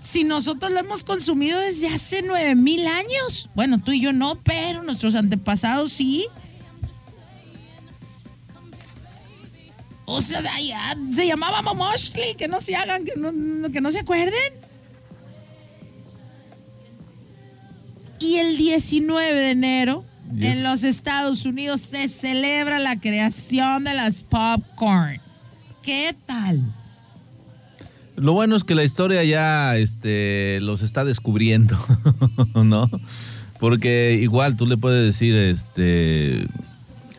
Si nosotros lo hemos consumido desde hace nueve mil años. Bueno, tú y yo no, pero nuestros antepasados sí. O sea, ya, se llamaba Momoshli, que no se hagan, que no, que no se acuerden. Y el 19 de enero, Y es- en los Estados Unidos, se celebra la creación de las popcorn. ¿Qué tal? Lo bueno es que la historia ya este, los está descubriendo, ¿no? Porque igual tú le puedes decir, este,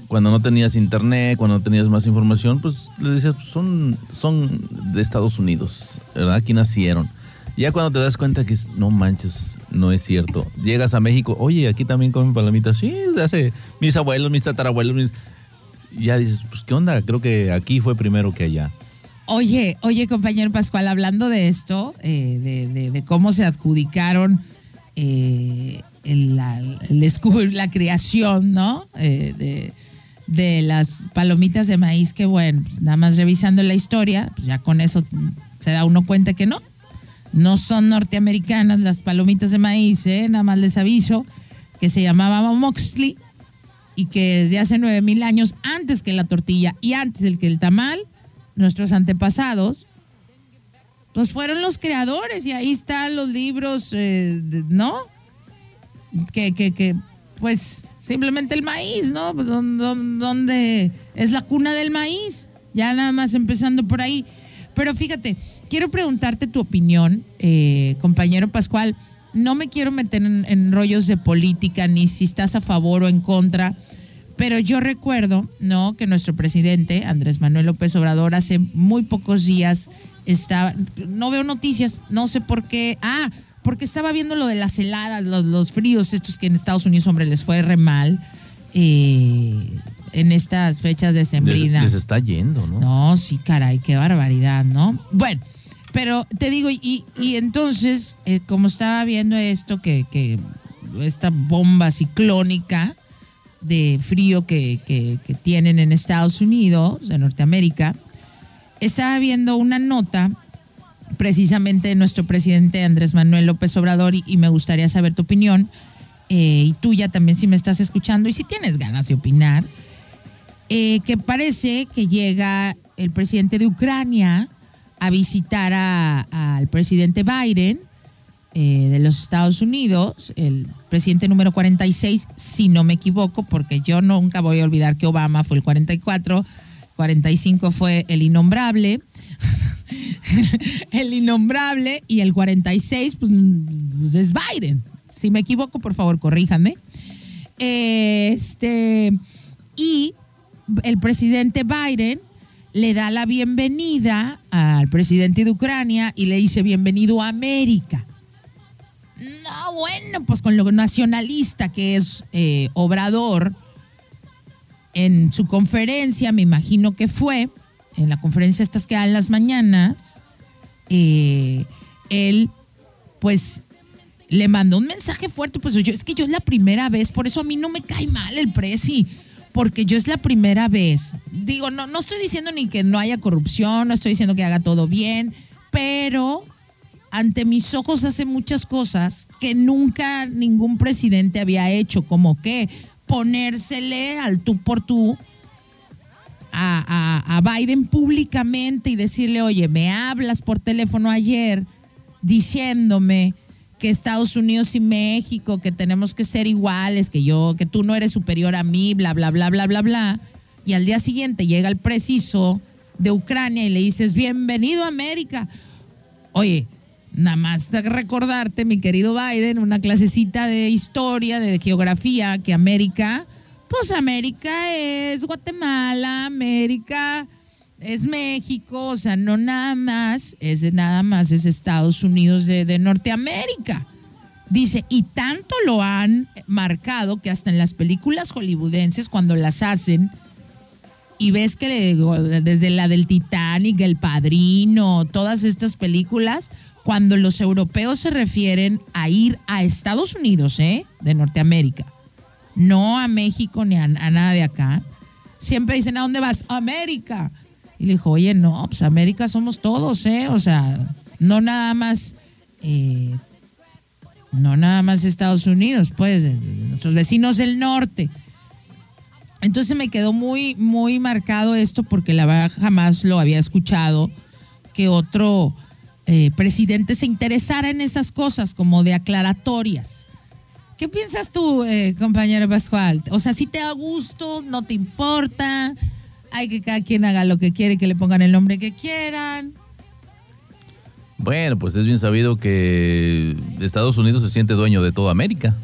cuando no tenías internet, cuando no tenías más información, pues le decías, pues, son, son de Estados Unidos, ¿verdad? Aquí nacieron. Ya cuando te das cuenta que no manches, no es cierto. Llegas a México, oye, aquí también comen palomitas. Sí, hace mis abuelos, mis tatarabuelos, mis... Ya dices, pues, ¿qué onda? Creo que aquí fue primero que allá. Oye, oye, compañero Pascual, hablando de esto, eh, de, cómo se adjudicaron eh, la, creación, ¿no? Eh, de, las palomitas de maíz, que bueno, pues, nada más revisando la historia, pues ya con eso se da uno cuenta que no. No son norteamericanas las palomitas de maíz, nada más les aviso que se llamaba Moxley y que desde hace nueve mil años, antes que la tortilla y antes el que el tamal, nuestros antepasados, pues fueron los creadores y ahí están los libros, eh, ¿no? Que, que, que, pues simplemente el maíz, ¿no? Pues don- don- donde es la cuna del maíz, ya nada más empezando por ahí. Pero fíjate, quiero preguntarte tu opinión, eh, compañero Pascual. No me quiero meter en, en rollos de política, ni si estás a favor o en contra, pero yo recuerdo, ¿no? Que nuestro presidente, Andrés Manuel López Obrador, hace muy pocos días estaba, no veo noticias, no sé por qué. Ah, porque estaba viendo lo de las heladas, los, los fríos, estos que en Estados Unidos, hombre, les fue re mal eh, en estas fechas Les, decembrinas. les está yendo, ¿no? No, sí, caray, qué barbaridad, ¿no? Bueno, pero te digo, y, y entonces, eh, como estaba viendo esto, que, que esta bomba ciclónica de frío que, que- tienen en Estados Unidos, en Norteamérica, estaba viendo una nota precisamente de nuestro presidente Andrés Manuel López Obrador y, me gustaría saber tu opinión, eh, y tuya también si me estás escuchando y si tienes ganas de opinar eh, que parece que llega el presidente de Ucrania a visitar al presidente Biden eh, de los Estados Unidos, el presidente número 46, si no me equivoco, porque yo nunca voy a olvidar que Obama fue el 44, 45 fue el innombrable, el innombrable y el 46 pues, pues, es Biden. Si me equivoco, por favor, corríjame. Este, y el presidente Biden le da la bienvenida al presidente de Ucrania y le dice bienvenido a América. No, bueno, pues con lo nacionalista que es eh, Obrador, en su conferencia, me imagino que fue, en la conferencia estas que dan las mañanas, eh, él pues le mandó un mensaje fuerte, pues yo, es que yo es la primera vez, por eso a mí no me cae mal el presi, porque yo es la primera vez. Digo, no, no estoy diciendo ni que no haya corrupción, no estoy diciendo que haga todo bien, pero ante mis ojos hace muchas cosas que nunca ningún presidente había hecho, como que ponérsele al tú por tú a, Biden públicamente y decirle, oye, me hablas por teléfono ayer diciéndome que Estados Unidos y México, que tenemos que ser iguales, que yo, que tú no eres superior a mí, bla, bla, bla, bla, bla, bla. Y al día siguiente llega el preciso de Ucrania y le dices, bienvenido a América. Oye, nada más recordarte, mi querido Biden, una clasecita de historia, de geografía, que América, pues América es Guatemala, América es México, o sea, no nada más, es nada más, es Estados Unidos de, Norteamérica. Dice, y tanto lo han marcado que hasta en las películas hollywoodenses, cuando las hacen, y ves que desde la del Titanic, El Padrino, todas estas películas, cuando los europeos se refieren a ir a Estados Unidos, ¿eh? De Norteamérica, no a México ni a, nada de acá, siempre dicen, ¿a dónde vas? América. Y le dijo, oye, no, pues América somos todos, ¿eh? O sea, no nada más, eh, no nada más Estados Unidos, pues, nuestros vecinos del norte. Entonces me quedó muy, muy marcado esto porque la verdad jamás lo había escuchado que otro eh, presidente se interesara en esas cosas como de aclaratorias. ¿Qué piensas tú, eh, compañero Pascual? O sea, si te da gusto, no te importa, hay que cada quien haga lo que quiere, que le pongan el nombre que quieran. Bueno, pues es bien sabido que Estados Unidos se siente dueño de toda América.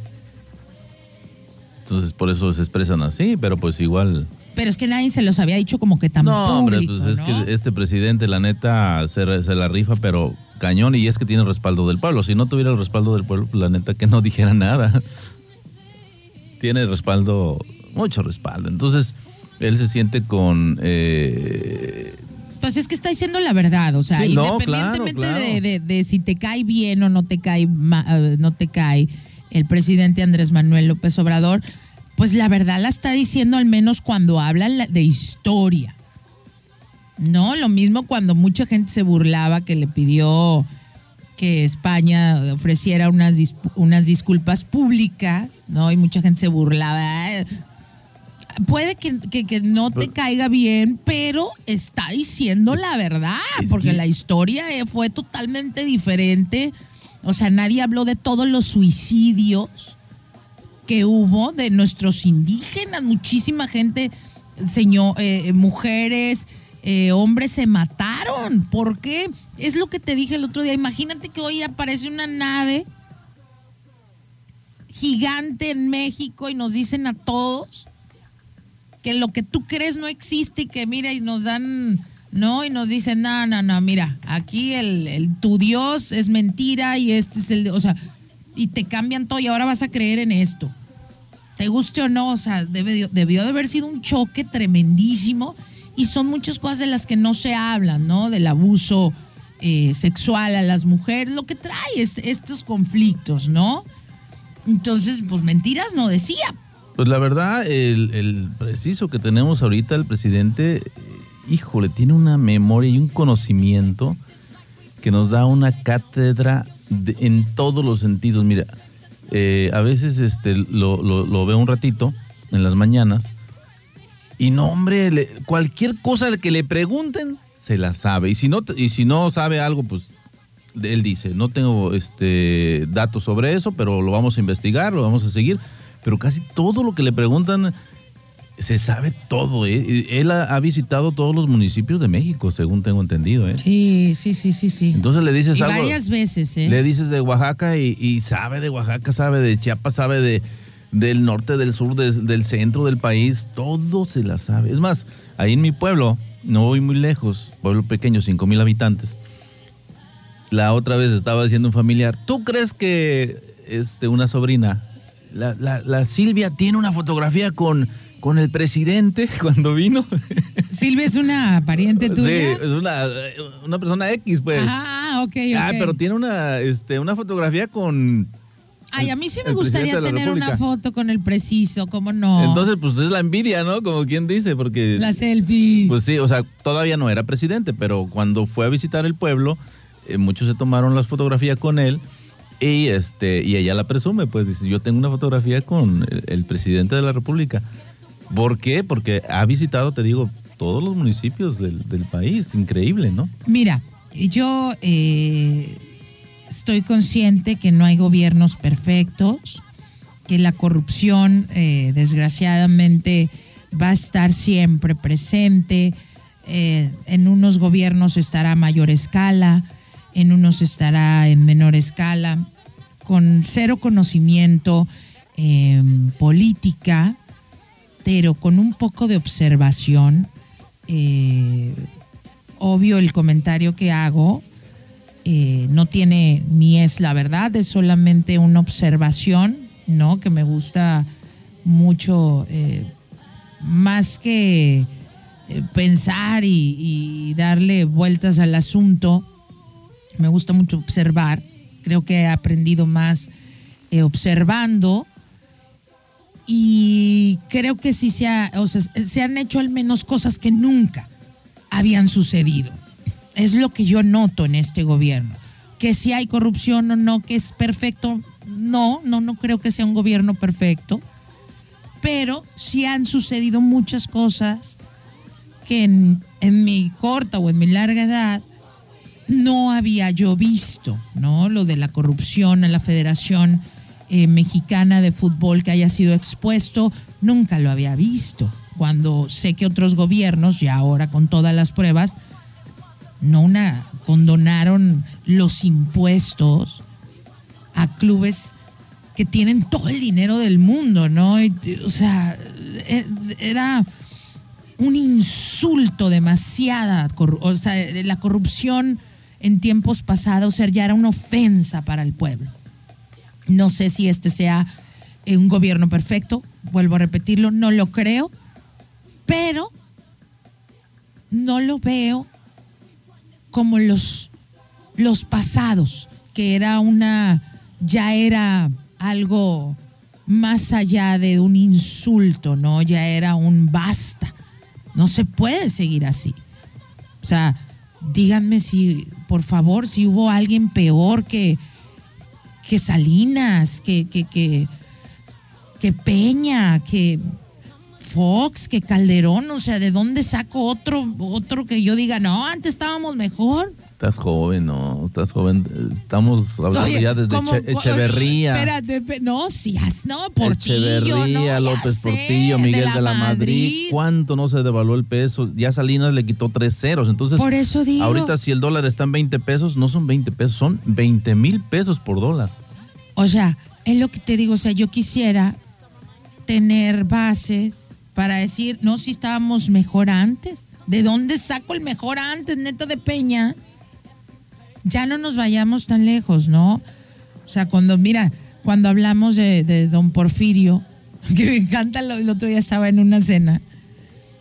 Entonces por eso se expresan así, pero pues igual... Pero es que nadie se los había dicho como que tan no, hombre, público, pues es ¿no? que este presidente, la neta, se, se la rifa, pero cañón, y es que tiene respaldo del pueblo. Si no tuviera el respaldo del pueblo, pues la neta que no dijera nada. tiene respaldo, mucho respaldo. Entonces, él se siente con... eh, Pues es que está diciendo la verdad, o sea, Sí, no, independientemente claro, claro. De, de- de si te cae bien o no te cae, eh, no te cae el presidente Andrés Manuel López Obrador, pues la verdad la está diciendo al menos cuando hablan la- de historia. No, lo mismo cuando mucha gente se burlaba que le pidió que España ofreciera unas, dis- unas disculpas públicas, ¿no? Y mucha gente se burlaba. "Ay, puede que, que- que no te caiga bien, pero está diciendo la verdad, porque que- la historia eh, fue totalmente diferente. O sea, nadie habló de todos los suicidios que hubo de nuestros indígenas. Muchísima gente, señor, eh, mujeres, eh, hombres se mataron. ¿Por qué? Es lo que te dije el otro día. Imagínate que hoy aparece una nave gigante en México y nos dicen a todos que lo que tú crees no existe y que mira y nos dan, no, y nos dicen, no, no, no, mira, aquí el, el- tu Dios es mentira y este es el, o sea, y te cambian todo y ahora vas a creer en esto. Te guste o no, o sea, debió de haber sido un choque tremendísimo y son muchas cosas de las que no se hablan, ¿no? Del abuso eh, sexual a las mujeres, lo que trae es estos conflictos, ¿no? Entonces, pues mentiras no decía, Pues la verdad, el, el preciso que tenemos ahorita, el presidente, híjole, tiene una memoria y un conocimiento que nos da una cátedra de- en todos los sentidos. Mira, eh, a veces este, lo, veo un ratito en las mañanas y no, hombre, cualquier cosa que le pregunten, se la sabe. Y si no, y si no sabe algo, pues él dice, no tengo este datos sobre eso, pero lo vamos a investigar, lo vamos a seguir. Pero casi todo lo que le preguntan se sabe todo. ¿eh? Él ha, ha visitado todos los municipios de México, según tengo entendido. ¿eh? Sí, sí, sí, sí, sí. Entonces le dices y algo. varias veces, ¿eh? Le dices de Oaxaca y, y sabe de Oaxaca, sabe de Chiapas, sabe de del norte, del sur, del centro del país, todo se la sabe. Es más, ahí en mi pueblo, no voy muy lejos, pueblo pequeño, cinco mil habitantes. La otra vez estaba diciendo un familiar, ¿tú crees que este, una sobrina, la, la- la Silvia tiene una fotografía con, con el presidente cuando vino. Silvia es una pariente Sí, tuya. es una, una persona X, pues. Ah, ok, ok. Ah, pero tiene una, este, una fotografía con... Ay, a mí sí me gustaría tener una foto con el preciso, ¿cómo no? Entonces, pues es la envidia, ¿no? Como quien dice, porque... la selfie. Pues sí, o sea, todavía no era presidente, pero cuando fue a visitar el pueblo, eh, muchos se tomaron las fotografías con él y este y ella la presume, pues dice, yo tengo una fotografía con el, el presidente de la República. ¿Por qué? Porque ha visitado, te digo, todos los municipios del, país, increíble, ¿no? Mira, yo eh, estoy consciente que no hay gobiernos perfectos, que la corrupción eh, desgraciadamente va a estar siempre presente. eh, en unos gobiernos estará a mayor escala, en unos estará en menor escala, con cero conocimiento en política, pero con un poco de observación. eh, obvio el comentario que hago eh, no tiene ni es la verdad, es solamente una observación, ¿no? Que me gusta mucho, eh, más que pensar y, darle vueltas al asunto, me gusta mucho observar, creo que he aprendido más observando y creo que sí se, ha- o sea, se han hecho al menos cosas que nunca habían sucedido. Es lo que yo noto en este gobierno. Que si hay corrupción o no, que es perfecto, no, no, no creo que sea un gobierno perfecto, pero sí han sucedido muchas cosas que en, en mi corta o en mi larga edad no había yo visto, ¿no? Lo de la corrupción en la Federación eh, Mexicana de Fútbol que haya sido expuesto, nunca lo había visto. Cuando sé que otros gobiernos, ya ahora con todas las pruebas, no una condonaron los impuestos a clubes que tienen todo el dinero del mundo, ¿no? O sea, e- era un insulto demasiada, o sea, la corrupción en tiempos pasados o sea, ya era una ofensa para el pueblo. No sé si este sea eh, un gobierno perfecto, vuelvo a repetirlo, no lo creo, pero no lo veo como los, los pasados, que era una, ya era algo más allá de un insulto, ¿no? Ya era un basta. No se puede seguir así. O sea, díganme si, por favor, si hubo alguien peor que, que Salinas, que, que, que, que Peña, que Fox, que Calderón, o sea, ¿de dónde saco otro, otro que yo diga, no, antes estábamos mejor? Estás joven, ¿no? Estás joven. Estamos hablando Oye, ya desde. Eche- Echeverría. Espérate, no, si no, Portillo, Echeverría, no, López sé, Portillo, Miguel de la, Madrid. Madrid. ¿Cuánto no se devaluó el peso? Ya Salinas le quitó tres ceros. Entonces, Por eso digo. ahorita si el dólar está en 20 pesos, no son 20 pesos, son 20 mil pesos por dólar. O sea, es lo que te digo, o sea, yo quisiera tener bases para decir, no, si estábamos mejor antes. ¿De dónde saco el mejor antes, neta de Peña? Ya no nos vayamos tan lejos, ¿no? O sea, cuando, mira, cuando hablamos de, de don Porfirio, que me encanta, lo- el otro día estaba en una cena,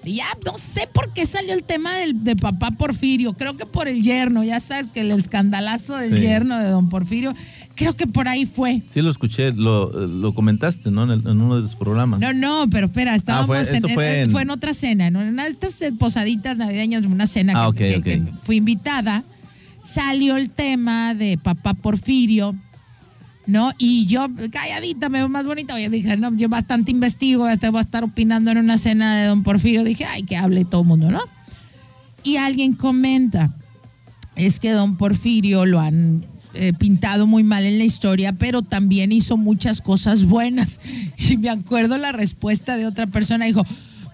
y ya no sé por qué salió el tema del, de papá Porfirio, creo que por el yerno, ya sabes que el escandalazo del Sí. yerno de don Porfirio, creo que por ahí fue. Sí, lo escuché, lo, lo comentaste, ¿no? En, el- en uno de los programas. No, no, pero espera, estábamos fue- en, fue en- en- fue en otra cena, ¿no? en una de estas eh, posaditas navideñas, una cena Ah, que, ok, que- ok. que fui invitada, salió el tema de papá Porfirio, ¿no? Y yo, calladita, me veo más bonita. Oye, dije, no, yo bastante investigo, hasta voy a estar opinando en una cena de don Porfirio. Dije, ay, que hable todo el mundo, ¿no? Y alguien comenta, es que don Porfirio lo han eh, pintado muy mal en la historia, pero también hizo muchas cosas buenas. Y me acuerdo la respuesta de otra persona, dijo,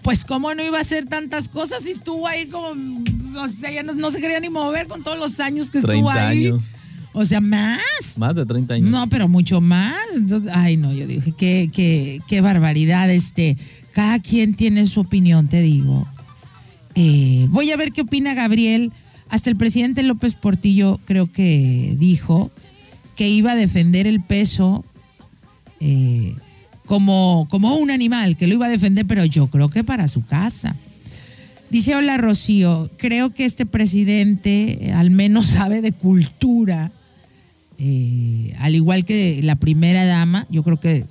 pues cómo no iba a hacer tantas cosas si estuvo ahí como, o sea, ya no, no se quería ni mover con todos los años que estuvo 30 ahí. años. O sea, más. Más de 30 años. No, pero mucho más. Entonces, ay, no, yo dije, qué, qué, qué barbaridad. Este, cada quien tiene su opinión, te digo. Eh, voy a ver qué opina Gabriel. Hasta el presidente López Portillo creo que dijo que iba a defender el peso eh, como, como un animal que lo iba a defender, pero yo creo que para su casa. Dice, hola Rocío, creo que este presidente eh, al menos sabe de cultura, eh, al igual que la primera dama, yo creo que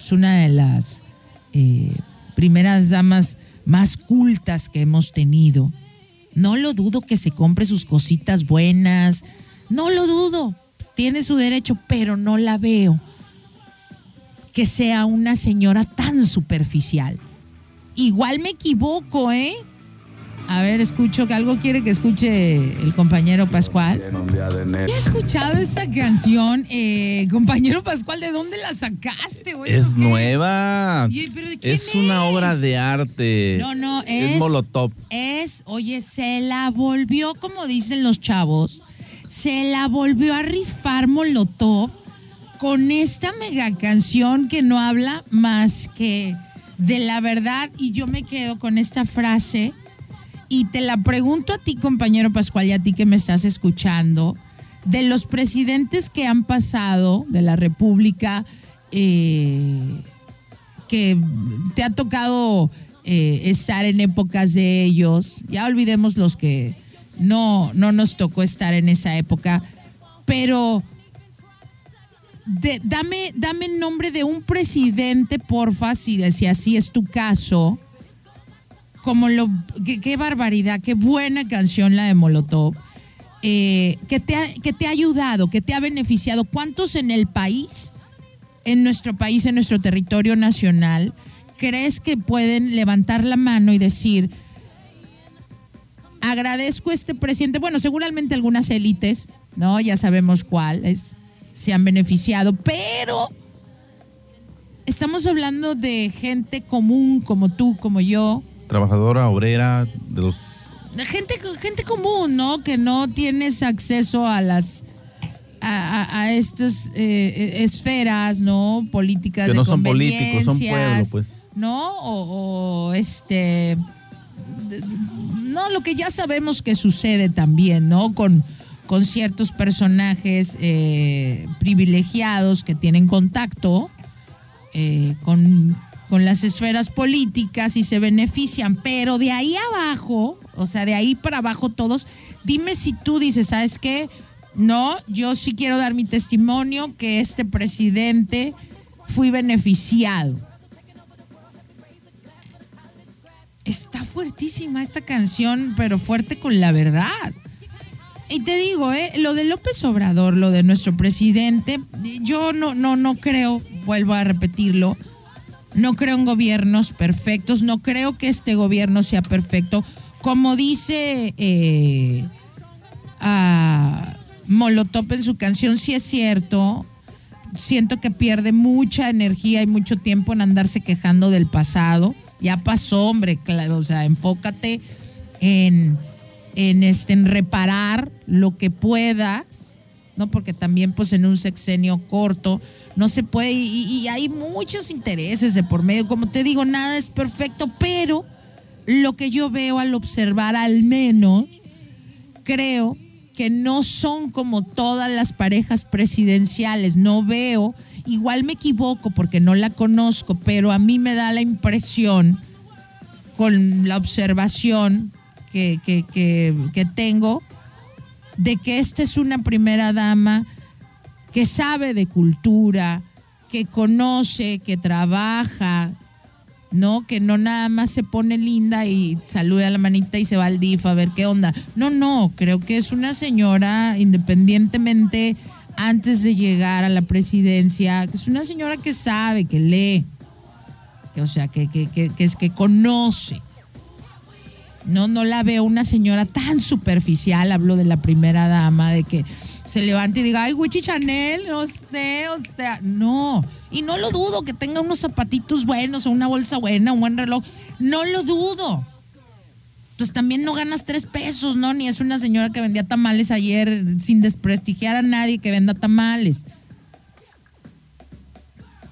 es una de las eh, primeras damas más cultas que hemos tenido. No lo dudo que se compre sus cositas buenas, no lo dudo, pues, tiene su derecho, pero no la veo que sea una señora tan superficial. Igual me equivoco, ¿eh? A ver, escucho que algo quiere que escuche el compañero Pascual. ¿Ya has escuchado esta canción? Eh, compañero Pascual, ¿de dónde la sacaste? güey? Es nueva. Oye, ¿pero de quién es una es? obra de arte. No, no, Es es. Molotov. Es, oye, se la volvió, como dicen los chavos, se la volvió a rifar Molotov con esta mega canción que no habla más que de la verdad. Y yo me quedo con esta frase y te la pregunto a ti, compañero Pascual, y a ti que me estás escuchando, de los presidentes que han pasado de la República, eh, que te ha tocado eh, estar en épocas de ellos, ya olvidemos los que no, no nos tocó estar en esa época, pero de- dame, dame el nombre de un presidente, porfa, si, si así es tu caso, como lo, qué, barbaridad, qué buena canción la de Molotov, eh, que, te ha, que te ha ayudado, que te ha beneficiado. ¿Cuántos en el país, en nuestro país, en nuestro territorio nacional, crees que pueden levantar la mano y decir, agradezco a este presidente? Bueno, seguramente algunas élites, ¿no? Ya sabemos cuáles se han beneficiado, pero estamos hablando de gente común como tú, como yo, Trabajadora, obrera, de los. gente, gente común, ¿no? Que no tienes acceso a las a, a- a estas eh, esferas, ¿no? Políticas Que de no son políticos, son pueblo, pues. ¿no? O, o, este no, lo que ya sabemos que sucede también, ¿no? Con, con ciertos personajes eh, privilegiados que tienen contacto eh, con, con las esferas políticas y se benefician, pero de ahí abajo, o sea, de ahí para abajo todos, dime si tú dices, ¿sabes qué? No, yo sí quiero dar mi testimonio que este presidente fui beneficiado. Está fuertísima esta canción, pero fuerte con la verdad. Y te digo, ¿eh? lo de López Obrador, lo de nuestro presidente, yo no, no, no creo, vuelvo a repetirlo, no creo en gobiernos perfectos, no creo que este gobierno sea perfecto. Como dice eh, Molotov en su canción, sí es cierto, siento que pierde mucha energía y mucho tiempo en andarse quejando del pasado. Ya pasó, hombre, claro, o sea, enfócate en, en, este, en reparar lo que puedas, ¿no? Porque también, pues, en un sexenio corto no se puede, y, hay muchos intereses de por medio. Como te digo, nada es perfecto, pero lo que yo veo al observar, al menos, creo que no son como todas las parejas presidenciales. No veo, igual me equivoco porque no la conozco, pero a mí me da la impresión con la observación que, que, que tengo de que esta es una primera dama que sabe de cultura, que conoce, que trabaja, ¿no? Que no nada más se pone linda y saluda a la manita y se va al DIF a ver qué onda. No, no, creo que es una señora, independientemente antes de llegar a la presidencia, es una señora que sabe, que lee, que, o sea, que, que, que, que es que conoce. No, no la veo una señora tan superficial, hablo de la primera dama, de que se levante y diga, ay, Gucci Chanel, no sé, o sea, no. Y no lo dudo que tenga unos zapatitos buenos o una bolsa buena, un buen reloj. No lo dudo. Pues también no ganas tres pesos, ¿no? Ni es una señora que vendía tamales ayer sin desprestigiar a nadie que venda tamales.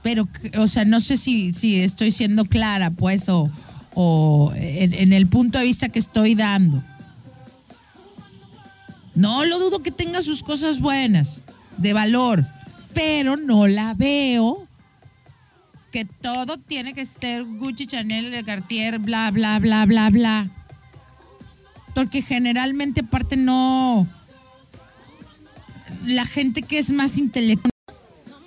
Pero, o sea, no sé si, si estoy siendo clara, pues, o, o en, en el punto de vista que estoy dando. No lo dudo que tenga sus cosas buenas, de valor, pero no la veo que todo tiene que ser Gucci, Chanel, Cartier, bla, bla, bla, bla, bla. Porque generalmente aparte no... La gente que es más intelectual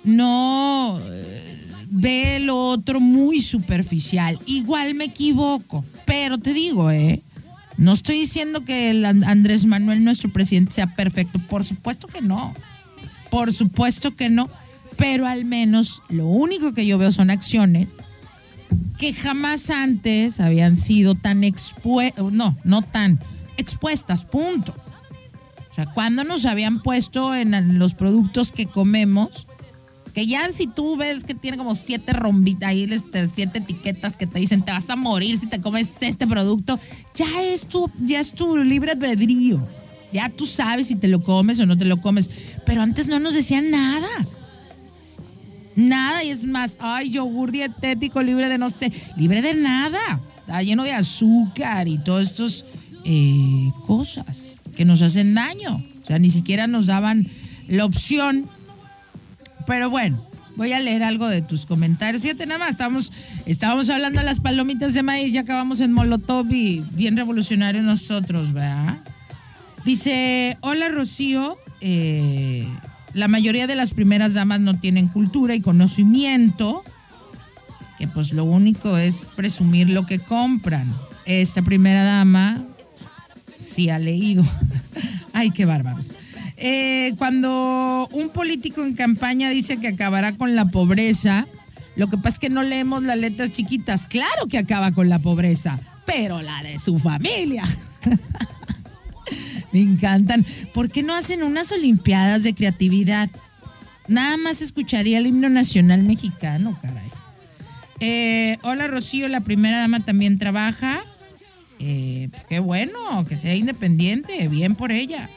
no eh, ve lo otro muy superficial. Igual me equivoco, pero te digo, ¿eh? No estoy diciendo que el An- Andrés Manuel, nuestro presidente, sea perfecto. Por supuesto que no. Por supuesto que no. Pero al menos lo único que yo veo son acciones que jamás antes habían sido tan expuestas, no, no tan expuestas, punto. O sea, cuando nos habían puesto en los productos que comemos, que ya si tú ves que tiene como siete rombitas ahí, este, siete etiquetas que te dicen te vas a morir si te comes este producto, ya es tu, ya es tu libre albedrío. Ya tú sabes si te lo comes o no te lo comes. Pero antes no nos decían nada. Nada, y es más, ay, yogur dietético libre de no sé, libre de nada. Está lleno de azúcar y todas estas eh, cosas que nos hacen daño. O sea, ni siquiera nos daban la opción pero bueno, voy a leer algo de tus comentarios. Fíjate nada más, estábamos, estábamos hablando de las palomitas de maíz, ya acabamos en Molotov y bien revolucionario nosotros, ¿verdad? Dice, hola Rocío, eh, la mayoría de las primeras damas no tienen cultura y conocimiento, que pues lo único es presumir lo que compran. Esta primera dama sí ha leído. Ay, qué bárbaros. Eh, cuando un político en campaña dice que acabará con la pobreza, lo que pasa es que no leemos las letras chiquitas. Claro que acaba con la pobreza, pero la de su familia. Me encantan. ¿Por qué no hacen unas olimpiadas de creatividad? Nada más escucharía el himno nacional mexicano, caray. Eh, hola Rocío, la primera dama también trabaja. Eh, qué bueno, que sea independiente, bien por ella.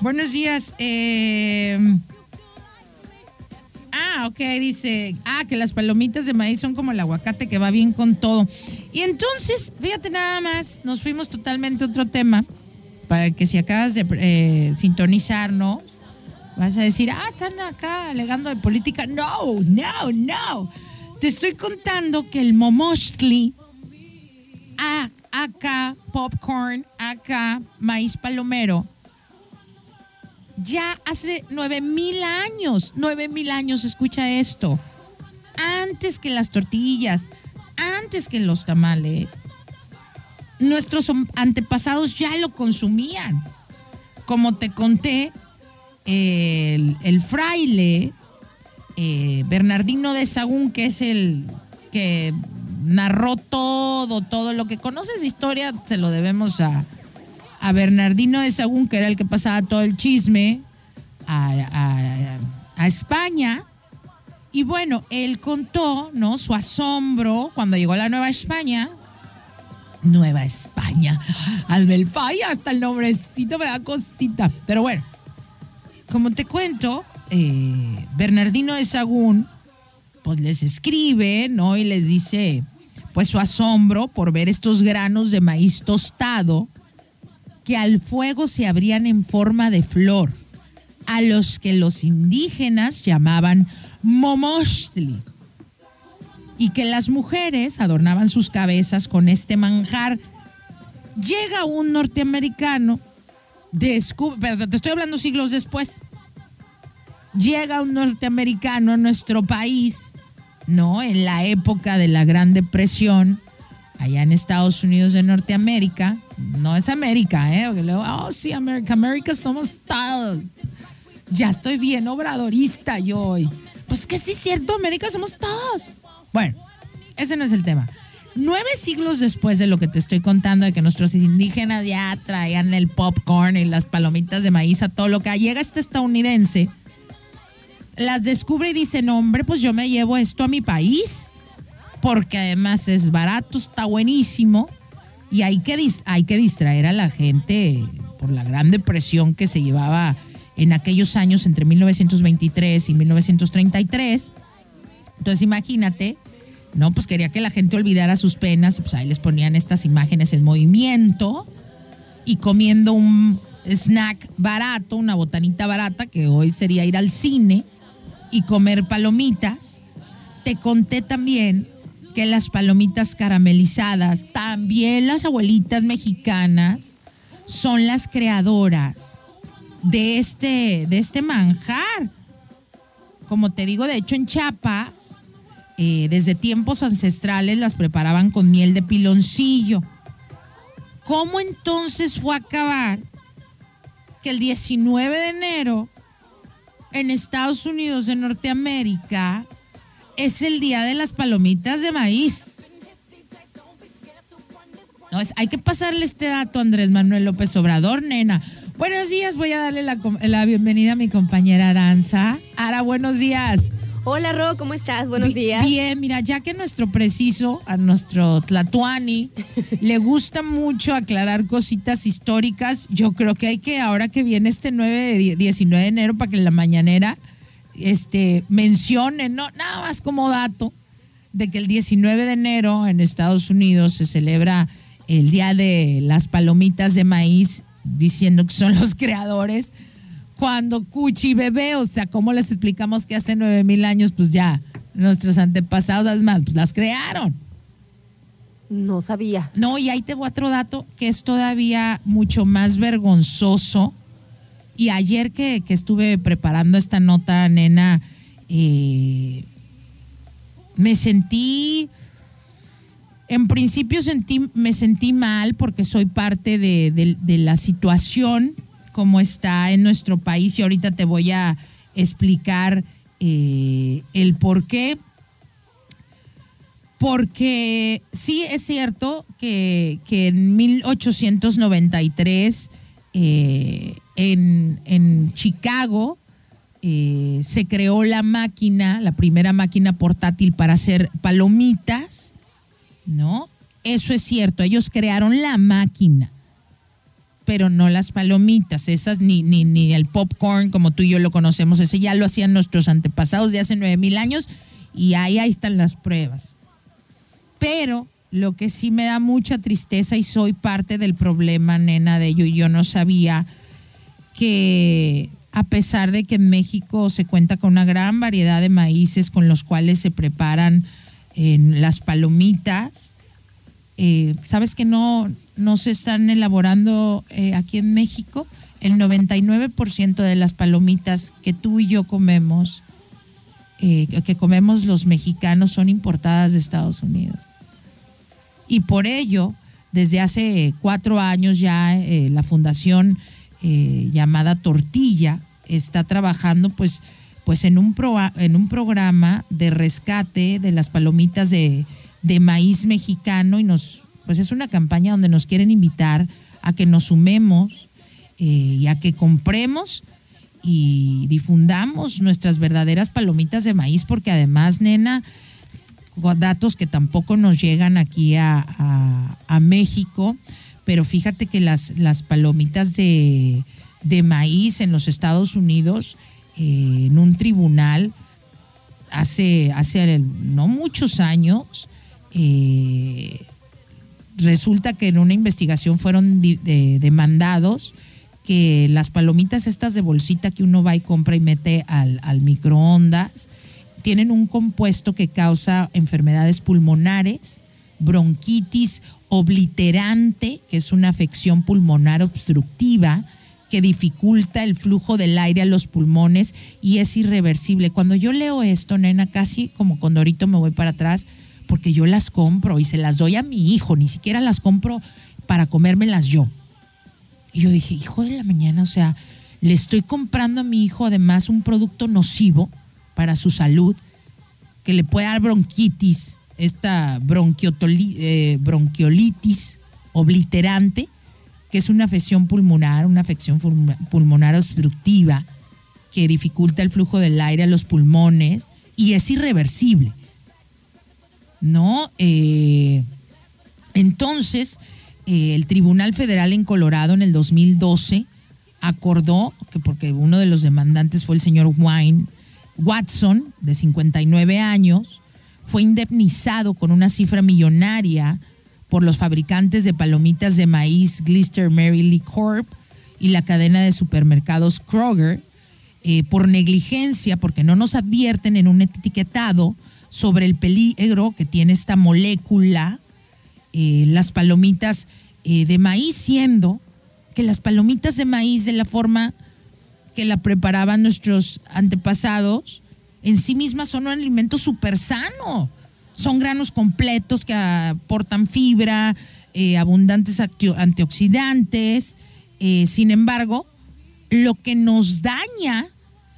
Buenos días. eh, Ah, ok, dice, ah, que las palomitas de maíz son como el aguacate que va bien con todo. Y entonces, fíjate nada más, nos fuimos totalmente a otro tema, para que si acabas de eh, sintonizar, ¿no? Vas a decir, ah, están acá alegando de política. No, no, no. Te estoy contando que el momochtli, a- acá popcorn, acá maíz palomero, ya hace nueve mil años, nueve mil años, escucha esto, antes que las tortillas, antes que los tamales, nuestros antepasados ya lo consumían. Como te conté, el, el fraile eh, Bernardino de Sagún, que es el que narró todo, todo lo que conoces de historia, se lo debemos a, a Bernardino de Sagún, que era el que pasaba todo el chisme a, España. Y bueno, él contó, ¿no? Su asombro cuando llegó a la Nueva España. Nueva España. Hazme el hasta el nombrecito me da cosita. Pero bueno, como te cuento, eh, Bernardino de Sagún, pues les escribe, ¿no? Y les dice, pues su asombro por ver estos granos de maíz tostado que al fuego se abrían en forma de flor, a los que los indígenas llamaban momochtli, y que las mujeres adornaban sus cabezas con este manjar. Llega un norteamericano, descubre, te estoy hablando siglos después, llega un norteamericano a nuestro país, ¿no? En la época de la Gran Depresión, allá en Estados Unidos de Norteamérica. No es América, ¿eh? Porque luego, oh, sí, América, América somos todos. Ya estoy bien obradorista yo hoy. Pues que sí es cierto, América somos todos. Bueno, ese no es el tema. Nueve siglos después de lo que te estoy contando, de que nuestros indígenas ya traían el popcorn y las palomitas de maíz a todo lo que llega este estadounidense, las descubre y dice, no, hombre, pues yo me llevo esto a mi país, porque además es barato, está buenísimo, y hay que, hay que distraer a la gente por la gran depresión que se llevaba en aquellos años entre 1923 y 1933. Entonces imagínate, no, pues quería que la gente olvidara sus penas, pues ahí les ponían estas imágenes en movimiento y comiendo un snack barato, una botanita barata, que hoy sería ir al cine y comer palomitas. te conté también que las palomitas caramelizadas, también las abuelitas mexicanas, son las creadoras de este, de este manjar. Como te digo, de hecho en Chiapas, eh, desde tiempos ancestrales las preparaban con miel de piloncillo. ¿Cómo entonces fue a acabar que el 19 de enero en Estados Unidos de Norteamérica es el día de las palomitas de maíz? No, es- hay que pasarle este dato a Andrés Manuel López Obrador, nena. Buenos días, voy a darle la, la bienvenida a mi compañera Aranza. Ara, buenos días. Hola Ro, ¿cómo estás? Buenos días. Bien, mira, ya que nuestro preciso, a nuestro Tlatuani, le gusta mucho aclarar cositas históricas, yo creo que hay que, ahora que viene este 9, de die- 19 de enero, para que en la mañanera este, mencione, no, nada más como dato, de que el 19 de enero en Estados Unidos se celebra el Día de las Palomitas de Maíz, diciendo que son los creadores cuando Cuchi bebé, o sea, ¿cómo les explicamos que hace nueve mil años, pues ya, nuestros antepasados, además, pues las crearon? No sabía. No, y ahí te voy a otro dato que es todavía mucho más vergonzoso. Y ayer que, que estuve preparando esta nota, nena, eh, me sentí, en principio sentí, me sentí mal porque soy parte de, de- la situación como está en nuestro país y ahorita te voy a explicar eh, el por qué. Porque sí es cierto que, que en 1893 eh, en, Chicago eh, se creó la máquina, la primera máquina portátil para hacer palomitas, ¿no? Eso es cierto, ellos crearon la máquina, pero no las palomitas, esas ni, ni, ni el popcorn como tú y yo lo conocemos, ese ya lo hacían nuestros antepasados de hace nueve mil años y ahí, ahí están las pruebas. Pero lo que sí me da mucha tristeza y soy parte del problema, nena, de ello, y yo no sabía que a pesar de que en México se cuenta con una gran variedad de maíces con los cuales se preparan las palomitas, eh, ¿sabes que no, no se están elaborando eh, aquí en México? El 99% de las palomitas que tú y yo comemos, eh, que comemos los mexicanos, son importadas de Estados Unidos. Y por ello, desde hace cuatro años ya la fundación eh, llamada Tortilla está trabajando pues, pues en, un proa- en un programa de rescate de las palomitas de, de maíz mexicano y nos pues es una campaña donde nos quieren invitar a que nos sumemos eh, y a que compremos y difundamos nuestras verdaderas palomitas de maíz porque además, nena, datos que tampoco nos llegan aquí a- a México, pero fíjate que las, las palomitas de, de maíz en los Estados Unidos, eh, en un tribunal, hace, hace no muchos años, eh, resulta que en una investigación fueron demandados que las palomitas estas de bolsita que uno va y compra y mete al, al microondas tienen un compuesto que causa enfermedades pulmonares, bronquitis obliterante, que es una afección pulmonar obstructiva que dificulta el flujo del aire a los pulmones y es irreversible. Cuando yo leo esto, nena, casi como condorito me voy para atrás porque yo las compro y se las doy a mi hijo, ni siquiera las compro para comérmelas yo. Y yo dije, hijo de la mañana, o sea, le estoy comprando a mi hijo además un producto nocivo para su salud, que le puede dar bronquitis, esta eh, bronquiolitis obliterante, que es una afección pulmonar, una afección pulm- pulmonar obstructiva, que dificulta el flujo del aire a los pulmones y es irreversible. ¿No? Eh, entonces, eh, el Tribunal Federal en Colorado en el 2012 acordó que porque uno de los demandantes fue el señor Wine Watson, de 59 años, fue indemnizado con una cifra millonaria por los fabricantes de palomitas de maíz Glister Mary Lee Corp y la cadena de supermercados Kroger eh, por negligencia, porque no nos advierten en un etiquetado sobre el peligro que tiene esta molécula, eh, las palomitas eh, de maíz, siendo que las palomitas de maíz de la forma que la preparaban nuestros antepasados, en sí mismas son un alimento súper sano. Son granos completos que aportan fibra, eh, abundantes antioxidantes. Eh, sin embargo, lo que nos daña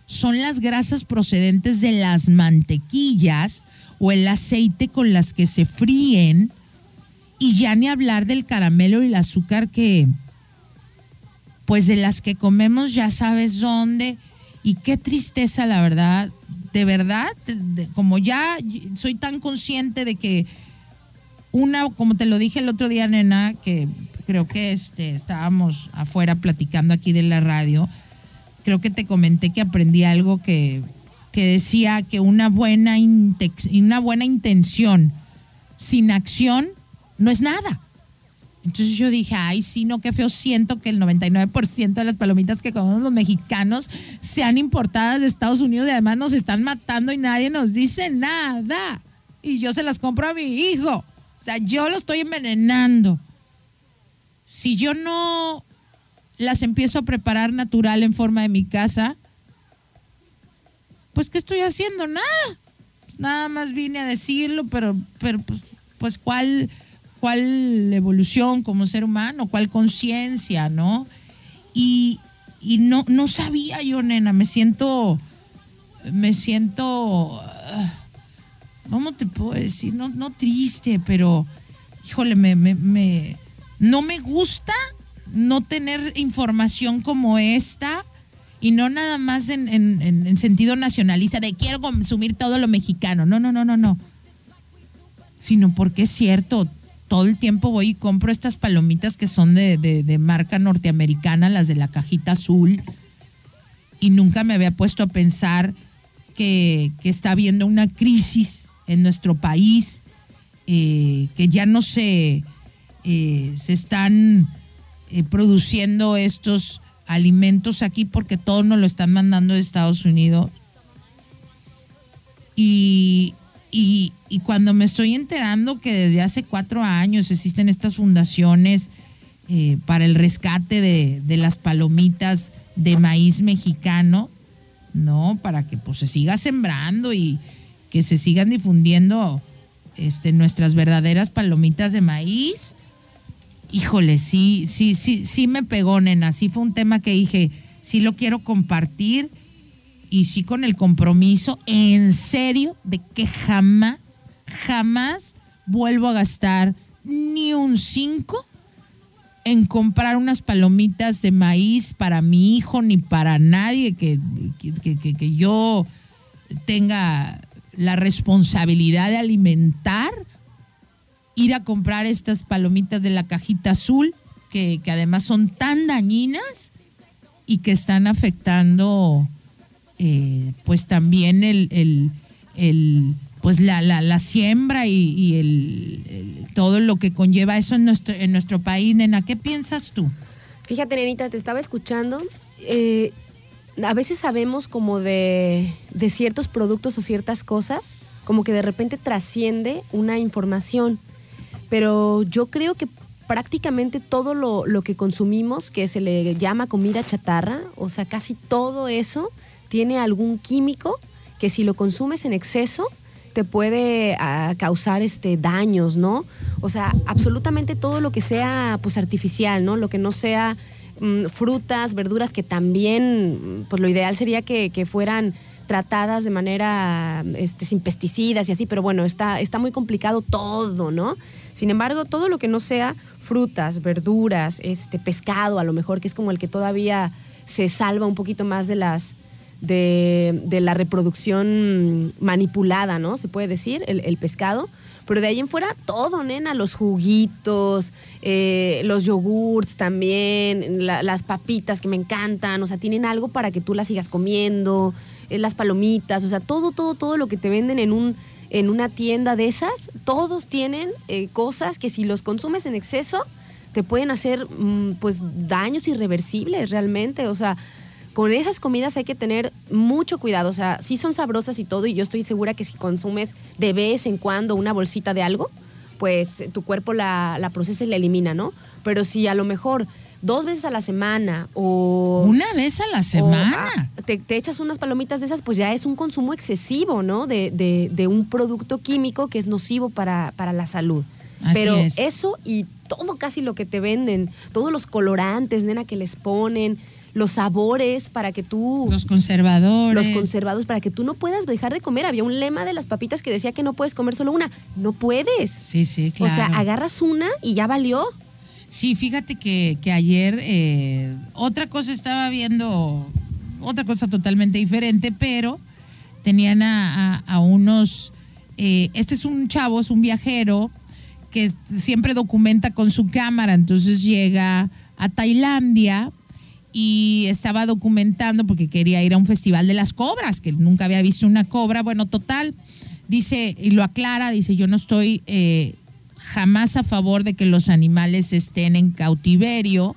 son las grasas procedentes de las mantequillas o el aceite con las que se fríen. Y ya ni hablar del caramelo y el azúcar que, pues de las que comemos ya sabes dónde. Y qué tristeza, la verdad. De verdad, como ya soy tan consciente de que una, como te lo dije el otro día, nena, que creo que este, estábamos afuera platicando aquí de la radio, creo que te comenté que aprendí algo que, que decía que una buena, intex- una buena intención sin acción no es nada. Entonces yo dije, ay, sí, no, qué feo siento que el 99% de las palomitas que comemos los mexicanos sean importadas de Estados Unidos y además nos están matando y nadie nos dice nada. Y yo se las compro a mi hijo. O sea, yo lo estoy envenenando. Si yo no las empiezo a preparar natural en forma de mi casa, pues ¿qué estoy haciendo? Nada. Nada más vine a decirlo, pero, pero pues, pues ¿cuál, cuál evolución como ser humano, cuál conciencia, ¿no? Y, y no, no sabía yo, nena, me siento, me siento, ah, ¿cómo te puedo decir? No, no triste, pero, híjole, me, me, me- no me gusta no tener información como esta y no nada más en, en- en- en sentido nacionalista de quiero consumir todo lo mexicano. No, no, no, no, no. Sino porque es cierto, todo el tiempo voy y compro estas palomitas que son de, marca norteamericana, las de la cajita azul, y nunca me había puesto a pensar que, que está habiendo una crisis en nuestro país, eh, que ya no se, eh, se están eh, produciendo estos alimentos aquí porque todo nos lo están mandando de Estados Unidos. Y, y- y cuando me estoy enterando que desde hace cuatro años existen estas fundaciones eh, para el rescate de, de las palomitas de maíz mexicano, ¿no? Para que pues se siga sembrando y que se sigan difundiendo este, nuestras verdaderas palomitas de maíz. Híjole, sí, sí, sí, sí me pegó, nena. Sí fue un tema que dije, sí lo quiero compartir y sí con el compromiso en serio de que jamás, jamás vuelvo a gastar ni un 5 en comprar unas palomitas de maíz para mi hijo ni para nadie que, que- que- que yo tenga la responsabilidad de alimentar, ir a comprar estas palomitas de la cajita azul, que, que además son tan dañinas y que están afectando eh, pues también el, el- pues la, la, la siembra y, y el, el- todo lo que conlleva eso en nuestro, en nuestro país, nena. ¿Qué piensas tú? Fíjate, nenita, te estaba escuchando. eh, a veces sabemos como de, de ciertos productos o ciertas cosas, como que de repente trasciende una información. Pero yo creo que prácticamente todo lo, lo que consumimos, que se le llama comida chatarra, o sea, casi todo eso tiene algún químico que si lo consumes en exceso te puede ah, causar este daños, ¿no? O sea, absolutamente todo lo que sea pues artificial, ¿no? Lo que no sea mm, frutas, verduras que también, pues lo ideal sería que, que fueran tratadas de manera este, sin pesticidas y así, pero bueno, está, está muy complicado todo, ¿no? Sin embargo, todo lo que no sea frutas, verduras, este, pescado, a lo mejor, que es como el que todavía se salva un poquito más de las de, de la reproducción manipulada, ¿no? Se puede decir, el, el pescado. Pero de ahí en fuera, todo, nena, los juguitos, eh, los yogurts también, la- las papitas que me encantan, o sea, tienen algo para que tú las sigas comiendo, eh, las palomitas, o sea, todo, todo, todo lo que te venden en un en una tienda de esas, todos tienen eh, cosas que si los consumes en exceso te pueden hacer mm, pues daños irreversibles realmente, o sea, con esas comidas hay que tener mucho cuidado. O sea, sí son sabrosas y todo, y yo estoy segura que si consumes de vez en cuando una bolsita de algo, pues eh, tu cuerpo la, la procesa y la elimina, ¿no? Pero si a lo mejor dos veces a la semana o... Una vez a la semana. ah, te, te echas unas palomitas de esas, pues ya es un consumo excesivo, ¿no? De, de- de un producto químico que es nocivo para, para la salud. Así Pero es. eso y todo casi lo que te venden, todos los colorantes, nena, que les ponen, los sabores para que tú... Los conservadores. los conservados para que tú no puedas dejar de comer. Había un lema de las papitas que decía que no puedes comer solo una. No puedes. Sí, sí, claro. O sea, agarras una y ya valió. Sí, fíjate que, que ayer eh, otra cosa estaba viendo, otra cosa totalmente diferente, pero tenían a, a- a unos, eh, este es un chavo, es un viajero que siempre documenta con su cámara, entonces llega a Tailandia y estaba documentando porque quería ir a un festival de las cobras, que nunca había visto una cobra. Bueno, total, dice, y lo aclara, dice, yo no estoy eh, jamás a favor de que los animales estén en cautiverio,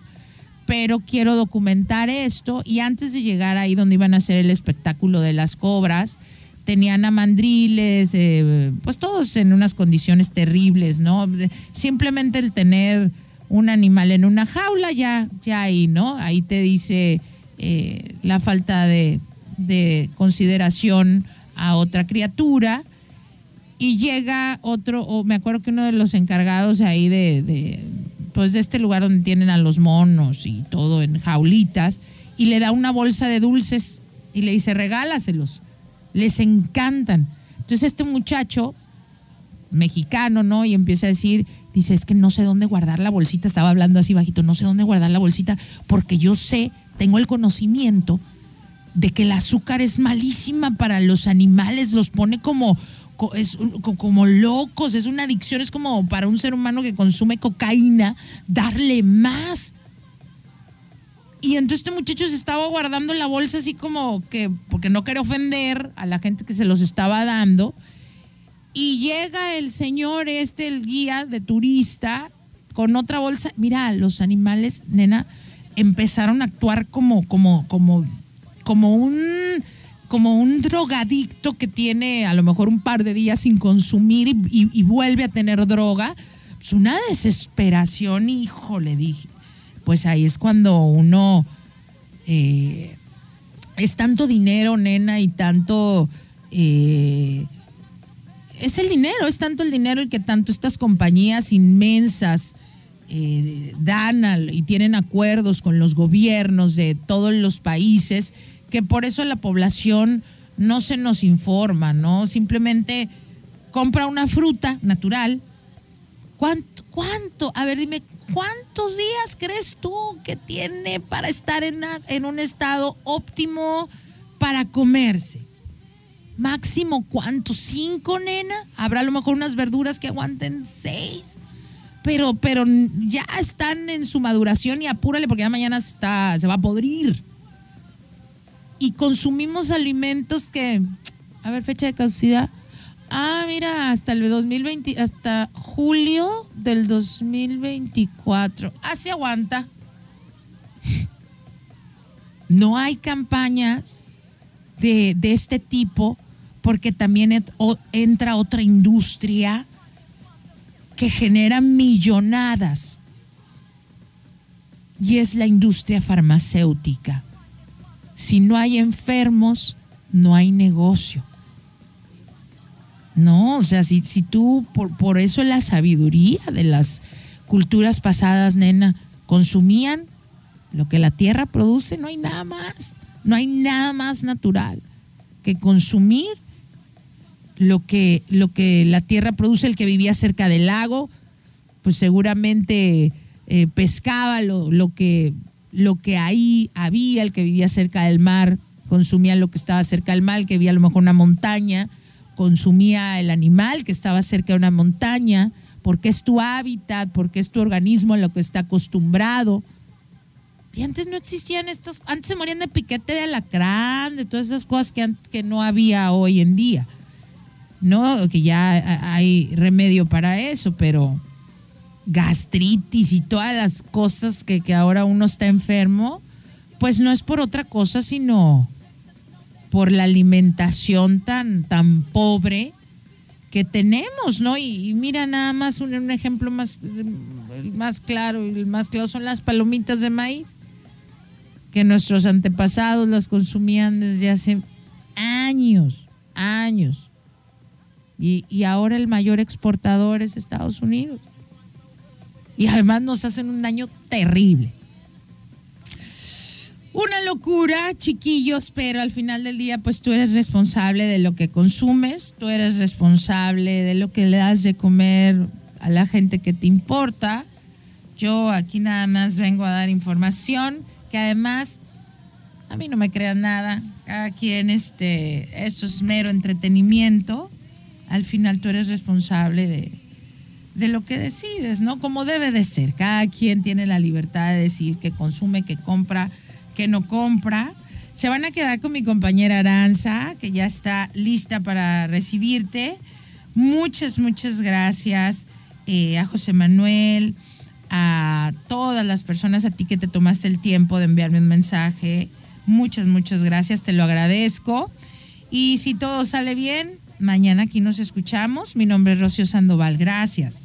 pero quiero documentar esto. Y antes de llegar ahí donde iban a hacer el espectáculo de las cobras, tenían a mandriles, eh, pues todos en unas condiciones terribles, ¿no? Simplemente el tener un animal en una jaula, ya, ya ahí, ¿no? Ahí te dice eh, la falta de, de consideración a otra criatura. Y llega otro, o me acuerdo que uno de los encargados ahí de, de, pues de este lugar donde tienen a los monos y todo en jaulitas, y le da una bolsa de dulces y le dice, regálaselos. Les encantan. Entonces este muchacho, mexicano, ¿no? Y empieza a decir, dice, es que no sé dónde guardar la bolsita, estaba hablando así bajito, no sé dónde guardar la bolsita, porque yo sé, tengo el conocimiento de que el azúcar es malísima para los animales, los pone como, co- es como locos, es una adicción, es como para un ser humano que consume cocaína, darle más. Y entonces este muchacho se estaba guardando la bolsa así como que, porque no quería ofender a la gente que se los estaba dando. Y llega el señor este, el guía de turista, con otra bolsa. Mira, los animales, nena, empezaron a actuar como, como, como, como un, como un drogadicto que tiene a lo mejor un par de días sin consumir y, vuelve a tener droga. Es una desesperación, híjole, dije. Pues ahí es cuando uno eh, es tanto dinero, nena, y tanto eh, es el dinero, es tanto el dinero el que tanto estas compañías inmensas eh, dan al- y tienen acuerdos con los gobiernos de todos los países, que por eso la población no se nos informa, ¿no? Simplemente compra una fruta natural. ¿Cuánto? A ver, dime, ¿cuántos días crees tú que tiene para estar en, en un estado óptimo para comerse? Máximo cuánto, cinco, nena. Habrá a lo mejor unas verduras que aguanten seis. Pero, pero ya están en su maduración y apúrale porque ya mañana está, se va a podrir. Y consumimos alimentos que, a ver, fecha de caducidad. Ah, mira, hasta el 2020, hasta julio del 2024. Ah, se aguanta. No hay campañas de, de este tipo porque también entra otra industria que genera millonadas y es la industria farmacéutica. Si no hay enfermos, no hay negocio. No, o sea, si, si tú, por, por eso la sabiduría de las culturas pasadas, nena, consumían lo que la tierra produce, no hay nada más, no hay nada más natural que consumir lo que, lo que la tierra produce, el que vivía cerca del lago, pues seguramente eh, pescaba lo, lo, que, lo que ahí había, el que vivía cerca del mar, consumía lo que estaba cerca del mar, el que vivía a lo mejor una montaña, consumía el animal que estaba cerca de una montaña, porque es tu hábitat, porque es tu organismo a lo que está acostumbrado. Y antes no existían estas, antes se morían de piquete de alacrán, de todas esas cosas que, que no había hoy en día. No, que ya hay remedio para eso, pero gastritis y todas las cosas que, que ahora uno está enfermo, pues no es por otra cosa, sino por la alimentación tan, tan pobre que tenemos, ¿no? Y, mira nada más un, un ejemplo más, más claro, el más claro son las palomitas de maíz, que nuestros antepasados las consumían desde hace años, años. Y, ahora el mayor exportador es Estados Unidos. Y además nos hacen un daño terrible. Una locura, chiquillos, pero al final del día, pues tú eres responsable de lo que consumes, tú eres responsable de lo que le das de comer a la gente que te importa. Yo aquí nada más vengo a dar información que además a mí no me crean nada. Cada quien, este, esto es mero entretenimiento. Al final tú eres responsable de, de lo que decides, ¿no? Como debe de ser. Cada quien tiene la libertad de decir que consume, que compra, que no compra. Se van a quedar con mi compañera Aranza, que ya está lista para recibirte. Muchas, muchas gracias eh, a José Manuel, a todas las personas, a ti que te tomaste el tiempo de enviarme un mensaje. Muchas, muchas gracias, te lo agradezco. Y si todo sale bien, mañana aquí nos escuchamos. Mi nombre es Rocío Sandoval. Gracias.